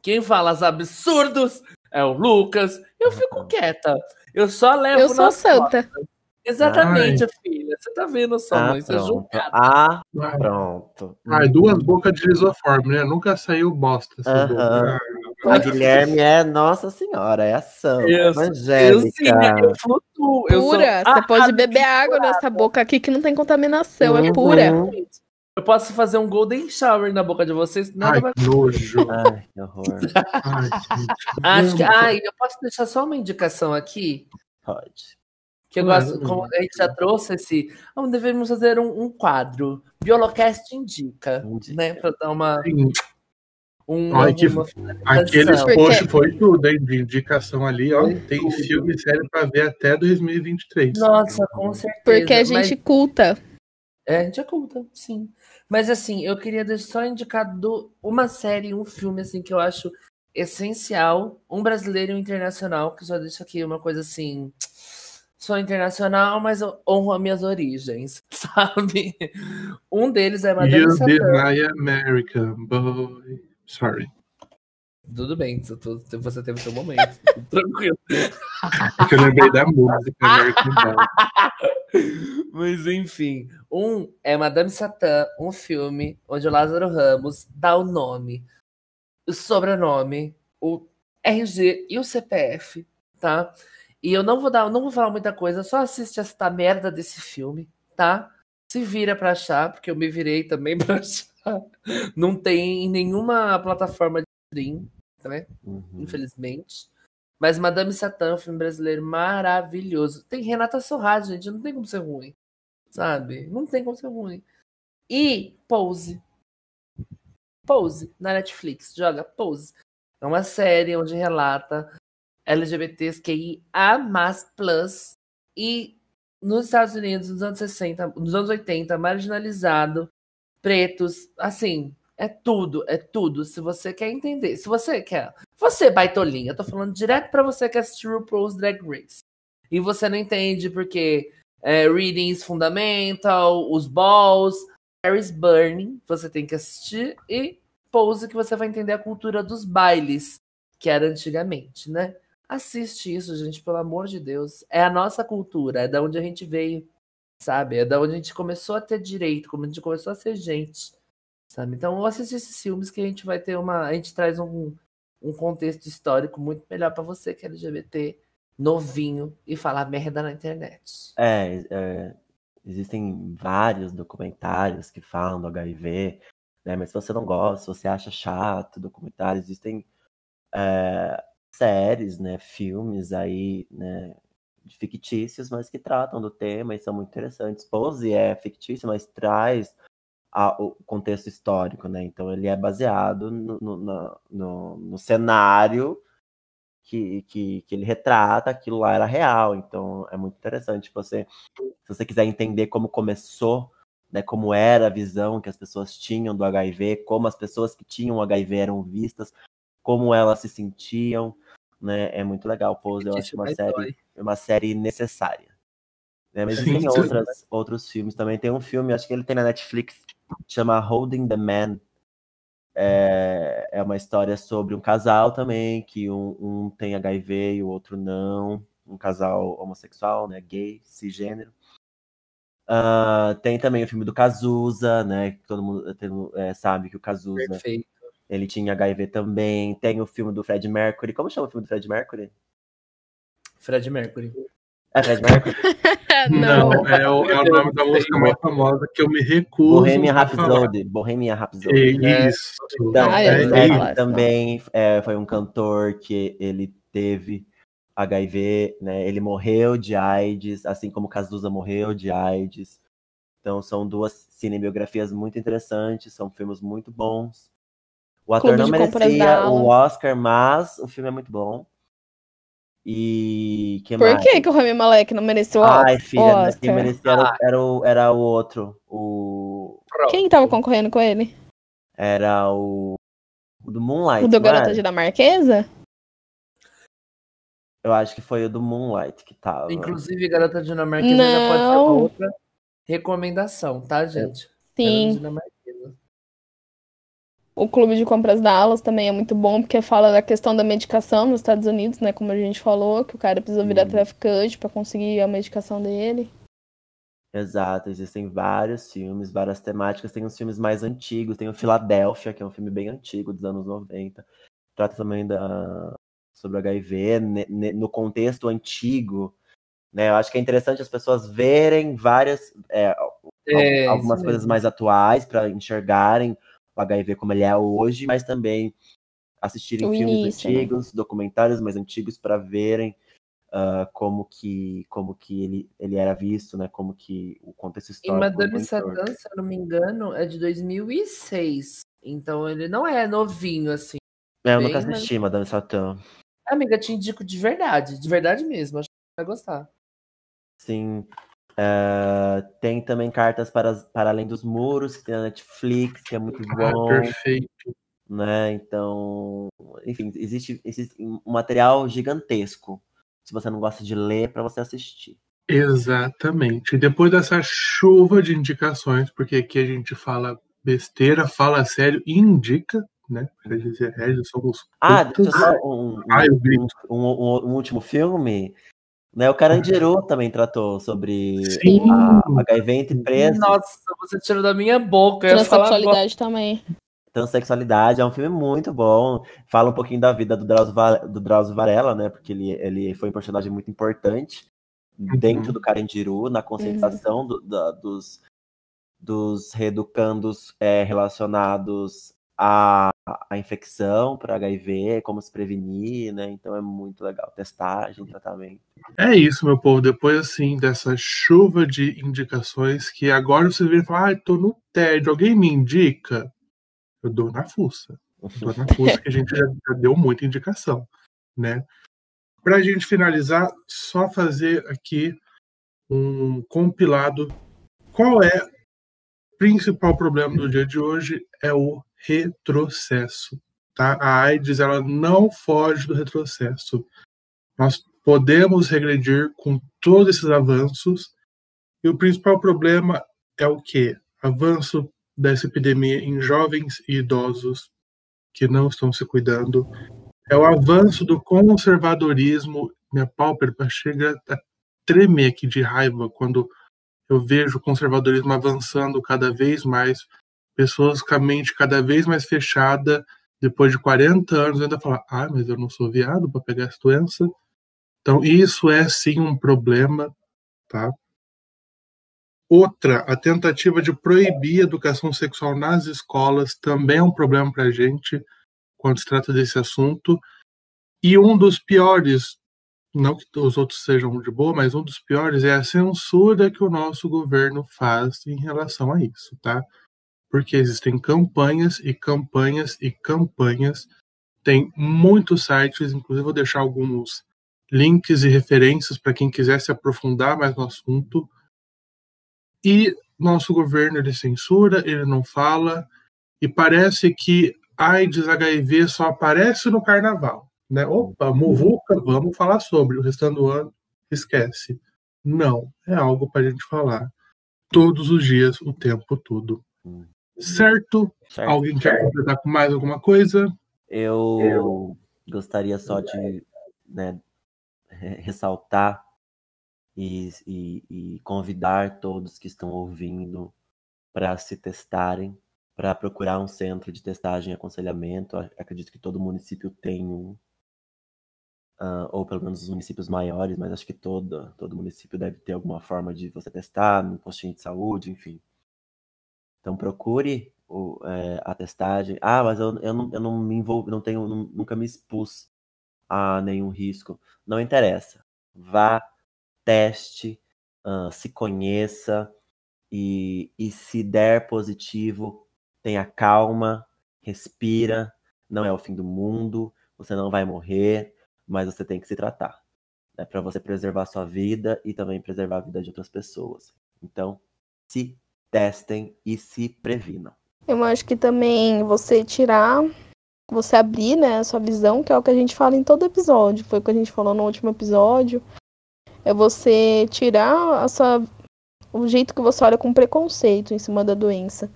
quem fala os absurdos é o Lucas. Eu fico quieta. Eu só levo Eu sou santa. Costas. Exatamente, Ai. filha. Você tá vendo só, ah, isso é julgado. Ah, pronto. Ai, duas bocas de lisoforme, né? Nunca saiu bosta essa uh -huh. A Guilherme é Nossa Senhora, é a santa, eu, evangélica. Eu, eu flutuo. Eu pura, sou... você ah, pode beber água nessa boca aqui que não tem contaminação, uhum. é pura. Eu posso fazer um golden shower na boca de vocês. Nada Ai, vai... nojo. [laughs] Ai, que horror. [laughs] Ai, Acho que, ai, eu posso deixar só uma indicação aqui? Pode. Que eu é gosto, como a gente já trouxe esse. Ah, devemos fazer um, um quadro. Biolocast indica, Indica. né? Pra dar uma. Sim, Um, Ai, que- Aqueles posts foi tudo, hein? De indicação ali, ó. Foi Tem tudo. filme e série pra ver até 2023. Nossa, com certeza. Porque a mas- gente culta. É, a gente é culta, sim. Mas assim, eu queria deixar só indicar do- uma série, um filme assim que eu acho essencial, um brasileiro e um internacional, que já deixa aqui uma coisa assim, sou internacional, mas eu honro as minhas origens, [laughs] sabe? Um deles é Madame You Satã. deny American boy. Sorry. Tudo bem, você teve seu momento, [laughs] tranquilo. É que eu lembrei da música American Boy. [laughs] [laughs] Mas enfim, um é Madame Satã, um filme onde o Lázaro Ramos dá o nome, o sobrenome, o RG e o CPF, tá? E eu não vou dar, não vou falar muita coisa, só assiste esta merda desse filme, tá? Se vira pra achar, porque eu me virei também [laughs] pra achar. Não tem em nenhuma plataforma de stream, né? Uhum. infelizmente. Mas Madame Satã, um filme brasileiro maravilhoso. Tem Renata Sorrah, gente, não tem como ser ruim. Sabe? Não tem como ser ruim. E Pose. Pose, na Netflix. Joga Pose. É uma série onde relata LGBTs que a mais plus e nos Estados Unidos, nos anos 60, nos anos 80, marginalizado, pretos, assim, é tudo, é tudo. Se você quer entender, se você quer você, baitolinha, eu tô falando direto pra você que assistiu RuPaul's Drag Race. E você não entende porque é, Reading is Fundamental, os balls, Paris Burning, você tem que assistir, e Pose, que você vai entender a cultura dos bailes, que era antigamente, né? Assiste isso, gente, pelo amor de Deus. É a nossa cultura, é da onde a gente veio, sabe? É da onde a gente começou a ter direito, como a gente começou a ser gente, sabe? Então, assiste esses filmes que a gente vai ter uma. A gente traz um, um contexto histórico muito melhor pra você que é LGBT, novinho e falar merda na internet. É, é, existem vários documentários que falam do HIV, né? Mas se você não gosta, se você acha chato documentário, existem é, séries, né? Filmes aí, né? Fictícios, mas que tratam do tema e são muito interessantes. Pose é fictício, mas traz a- o contexto histórico, né? Então ele é baseado no, no, no- no cenário que, que, que ele retrata, aquilo lá era real. Então é muito interessante você, se você quiser entender como começou, né, como era a visão que as pessoas tinham do HIV, como as pessoas que tinham HIV eram vistas, como elas se sentiam, né? É muito legal. Pose, eu acho uma série, uma série necessária. Né? Mas Sim, tem outras, outros filmes também. Tem um filme, acho que ele tem na Netflix, chama Holding the Man. É, é uma história sobre um casal também, que um, um tem HIV e o outro não. Um casal homossexual, né? Gay, cisgênero. Ah, tem também o filme do Cazuza, né? que Todo mundo tem- é, sabe que o Cazuza Perfeito. ele tinha HIV também. Tem o filme do Fred Mercury. Como chama o filme do Fred Mercury? Fred Mercury. É Fred Mercury? [laughs] Não, Não. é o, é o nome da música mais famosa que eu me recuso Bohemian. Rhapsody. Bohemian Rhapsody. É Isso. Então, Ah, é, é, Fred falar. também é, foi um cantor que ele teve HIV, né? Ele morreu de AIDS, assim como Cazuza morreu de AIDS. Então são duas cinebiografias muito interessantes, são filmes muito bons. O ator Clube não merecia o Oscar, mas o filme é muito bom. E que Por mais? que, que o Rami Malek não mereceu o Ai, filha, quem Oscar? merecia era, o- era, o, era o outro. O, Quem tava concorrendo com ele? era o, o do Moonlight. O do não Garota? Dinamarquesa? Eu acho que foi o do Moonlight que tava. Inclusive, Garota Dinamarquesa já pode ser Não. outra recomendação, tá, gente? Garota Sim. Dinamarquesa. O Clube de Compras Dallas também é muito bom, porque fala da questão da medicação nos Estados Unidos, né? Como a gente falou, que o cara precisa virar Hum. traficante pra conseguir a medicação dele. Exato, existem vários filmes, várias temáticas. Tem os filmes mais antigos, tem o Filadélfia, que é um filme bem antigo, dos anos 90. Trata também da... sobre HIV, ne- ne- no contexto antigo. Né? Eu acho que é interessante as pessoas verem várias. é, É, al- algumas coisas mais atuais para enxergarem o HIV como ele é hoje, mas também assistirem O filmes início, né? antigos, documentários mais antigos para verem uh, como que como que ele, ele era visto, né? Como que o contexto histórico. E Madame Satã, se eu não me engano, é de 2006. Então ele não é novinho assim. É, eu nunca assisti mas... Madame Satã. Amiga, te indico de verdade, de verdade mesmo. Acho que vai gostar. Sim. Uh, tem também cartas para, para além dos muros, que tem na Netflix, que é muito ah, bom. Ah, perfeito. Né? Então, enfim, existe, existe um material gigantesco. Se você não gosta de ler, para você assistir. Exatamente. E depois dessa chuva de indicações, porque aqui a gente fala besteira, fala sério e indica, né? Pra dizer, Regis, é, somos. Ah, deixa só um, um, um, um, último filme. Né, o Carandiru também tratou sobre Sim. a HIV entre presos. Nossa, você tirou da minha boca. Transsexualidade também. Transsexualidade é um filme muito bom. Fala um pouquinho da vida do Drauzio, do Drauzio Varela, né? Porque ele, ele foi um personagem muito importante uhum. dentro do Carandiru, na conscientização uhum. do, da, dos, dos reeducandos é, relacionados à infecção para HIV, como se prevenir, né? Então é muito legal. Testagem, tratamento. É isso, meu povo. Depois, assim, dessa chuva de indicações, que agora você vira e fala, ah, tô no TED, alguém me indica? Eu dou na fuça. Eu dou na fuça, que a gente já, já deu muita indicação, né? Para a gente finalizar, só fazer aqui um compilado. Qual é o principal problema do dia de hoje? É o retrocesso. Tá? A AIDS ela não foge do retrocesso. Nós podemos regredir com todos esses avanços e o principal problema é o que? Avanço dessa epidemia em jovens e idosos que não estão se cuidando. É o avanço do conservadorismo. Minha pálpebra chega a tremer aqui de raiva quando eu vejo o conservadorismo avançando cada vez mais, pessoas com a mente cada vez mais fechada, depois de 40 anos, ainda falar: ah, mas eu não sou viado para pegar essa doença. Então, isso é sim um problema, tá? Outra, a tentativa de proibir a educação sexual nas escolas também é um problema para a gente quando se trata desse assunto. E um dos piores, não que os outros sejam de boa, mas um dos piores é a censura que o nosso governo faz em relação a isso, tá? Porque existem campanhas e campanhas e campanhas. Tem muitos sites, inclusive vou deixar alguns links e referências para quem quiser se aprofundar mais no assunto e nosso governo ele censura, ele não fala, e parece que AIDS, HIV só aparece no carnaval. Né? Opa, muvuca, vamos falar sobre, o restante do ano esquece. Não, é algo para a gente falar todos os dias, o tempo todo. Certo? certo. Alguém quer completar com mais alguma coisa? Eu, Eu... gostaria só de né, ressaltar e, e, e convidar todos que estão ouvindo para se testarem, para procurar um centro de testagem e aconselhamento. Acredito que todo município tem um, uh, ou pelo menos os municípios maiores, mas acho que todo, todo município deve ter alguma forma de você testar, no postinho de saúde, enfim. Então procure o, é, a testagem. Ah, mas eu, eu, não, eu não me envolvo, não tenho, nunca me expus a nenhum risco. Não interessa. Vá teste, uh, se conheça e, e se der positivo, tenha calma, respira, não é o fim do mundo, você não vai morrer, mas você tem que se tratar. É para você preservar sua vida e também preservar a vida de outras pessoas. Então, se testem e se previnam. Eu acho que também você tirar, você abrir né, a sua visão, que é o que a gente fala em todo episódio. Foi o que a gente falou no último episódio é você tirar a sua, o jeito que você olha com preconceito em cima da doença.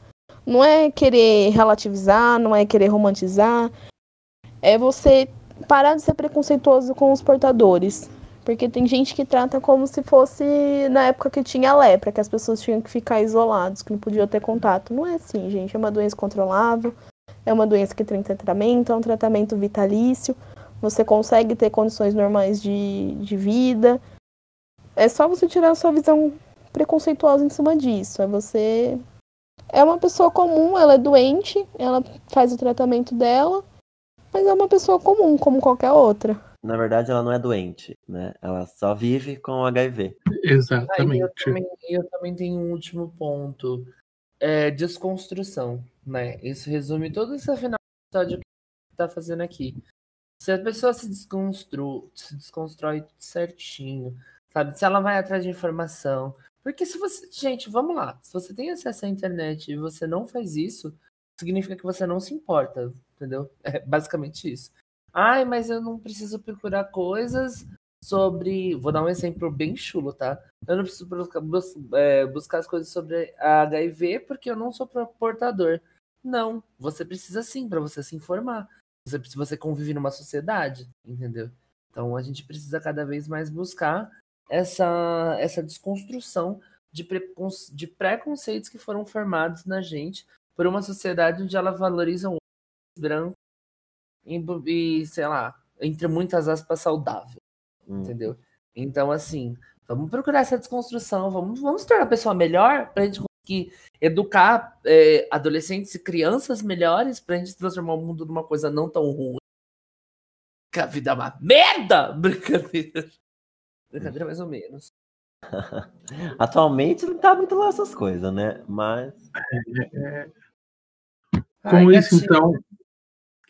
Não é querer relativizar, não é querer romantizar, é você parar de ser preconceituoso com os portadores. Porque tem gente que trata como se fosse na época que tinha lepra, que as pessoas tinham que ficar isolados, que não podiam ter contato. Não é assim, gente. É uma doença controlável, é uma doença que tem tratamento, é um tratamento vitalício. Você consegue ter condições normais de, de vida. É só você tirar a sua visão preconceituosa em cima disso. É você. É uma pessoa comum, ela é doente, ela faz o tratamento dela, mas é uma pessoa comum, como qualquer outra. Na verdade, ela não é doente, né? Ela só vive com HIV. Exatamente. Aí eu também, eu também tenho um último ponto. É desconstrução, né? Isso resume todo esse final do episódio que a gente tá fazendo aqui. Se a pessoa se desconstrói, se desconstrói certinho, sabe? Se ela vai atrás de informação. Porque se você. Gente, vamos lá. Se você tem acesso à internet e você não faz isso, significa que você não se importa, entendeu? É basicamente isso. Ai, mas eu não preciso procurar coisas sobre. Vou dar um exemplo bem chulo, tá? Eu não preciso buscar, bus- é, buscar as coisas sobre a HIV porque eu não sou portador. Não, você precisa sim para você se informar. Você, precisa- você convive numa sociedade, entendeu? Então a gente precisa cada vez mais buscar essa, essa desconstrução de, precon- de preconceitos que foram formados na gente por uma sociedade onde ela valoriza o branco e, e, sei lá, entre muitas aspas, saudável, Hum. entendeu? Então, assim, vamos procurar essa desconstrução, vamos, vamos tornar a pessoa melhor pra gente conseguir educar é, adolescentes e crianças melhores pra gente transformar o mundo numa coisa não tão ruim. Que a vida é uma merda! [laughs] Brincadeira. Brincadeira mais ou menos. [laughs] Atualmente não tá muito lá essas coisas, né? Mas Com Ai, isso, gatinho. então,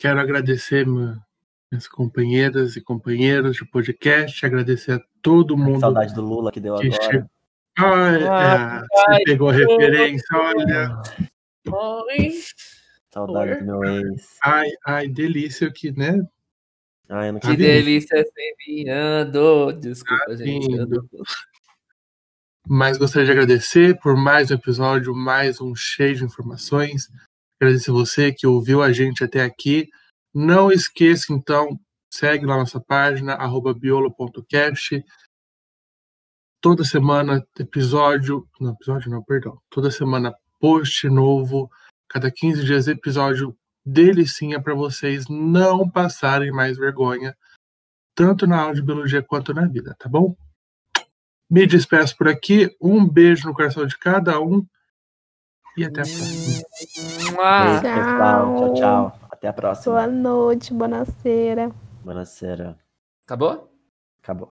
quero agradecer minhas companheiras e companheiros de podcast, agradecer a todo que mundo saudade do Lula que deu que agora. Ai, Ai, é, você pegou a referência, olha. Oi. Saudade do meu ex. Ai, ai, delícia que, né? Ai, eu não Que Tá vendo? delícia ser viando. Desculpa, Tá gente. não- Mas gostaria de agradecer por mais um episódio, mais um cheio de informações. Agradecer você que ouviu a gente até aqui. Não esqueça, então, segue lá nossa página, arroba biolo.cast. Toda semana, episódio. Não, episódio não, perdão. Toda semana, post novo. Cada 15 dias, episódio delicinha para vocês não passarem mais vergonha, tanto na audiobiologia quanto na vida, tá bom? Me despeço por aqui. Um beijo no coração de cada um. E até a próxima. Beijo, pessoal. Tchau, tchau. Até a próxima. Boa noite, boa noite. Buonasera. Acabou? Acabou.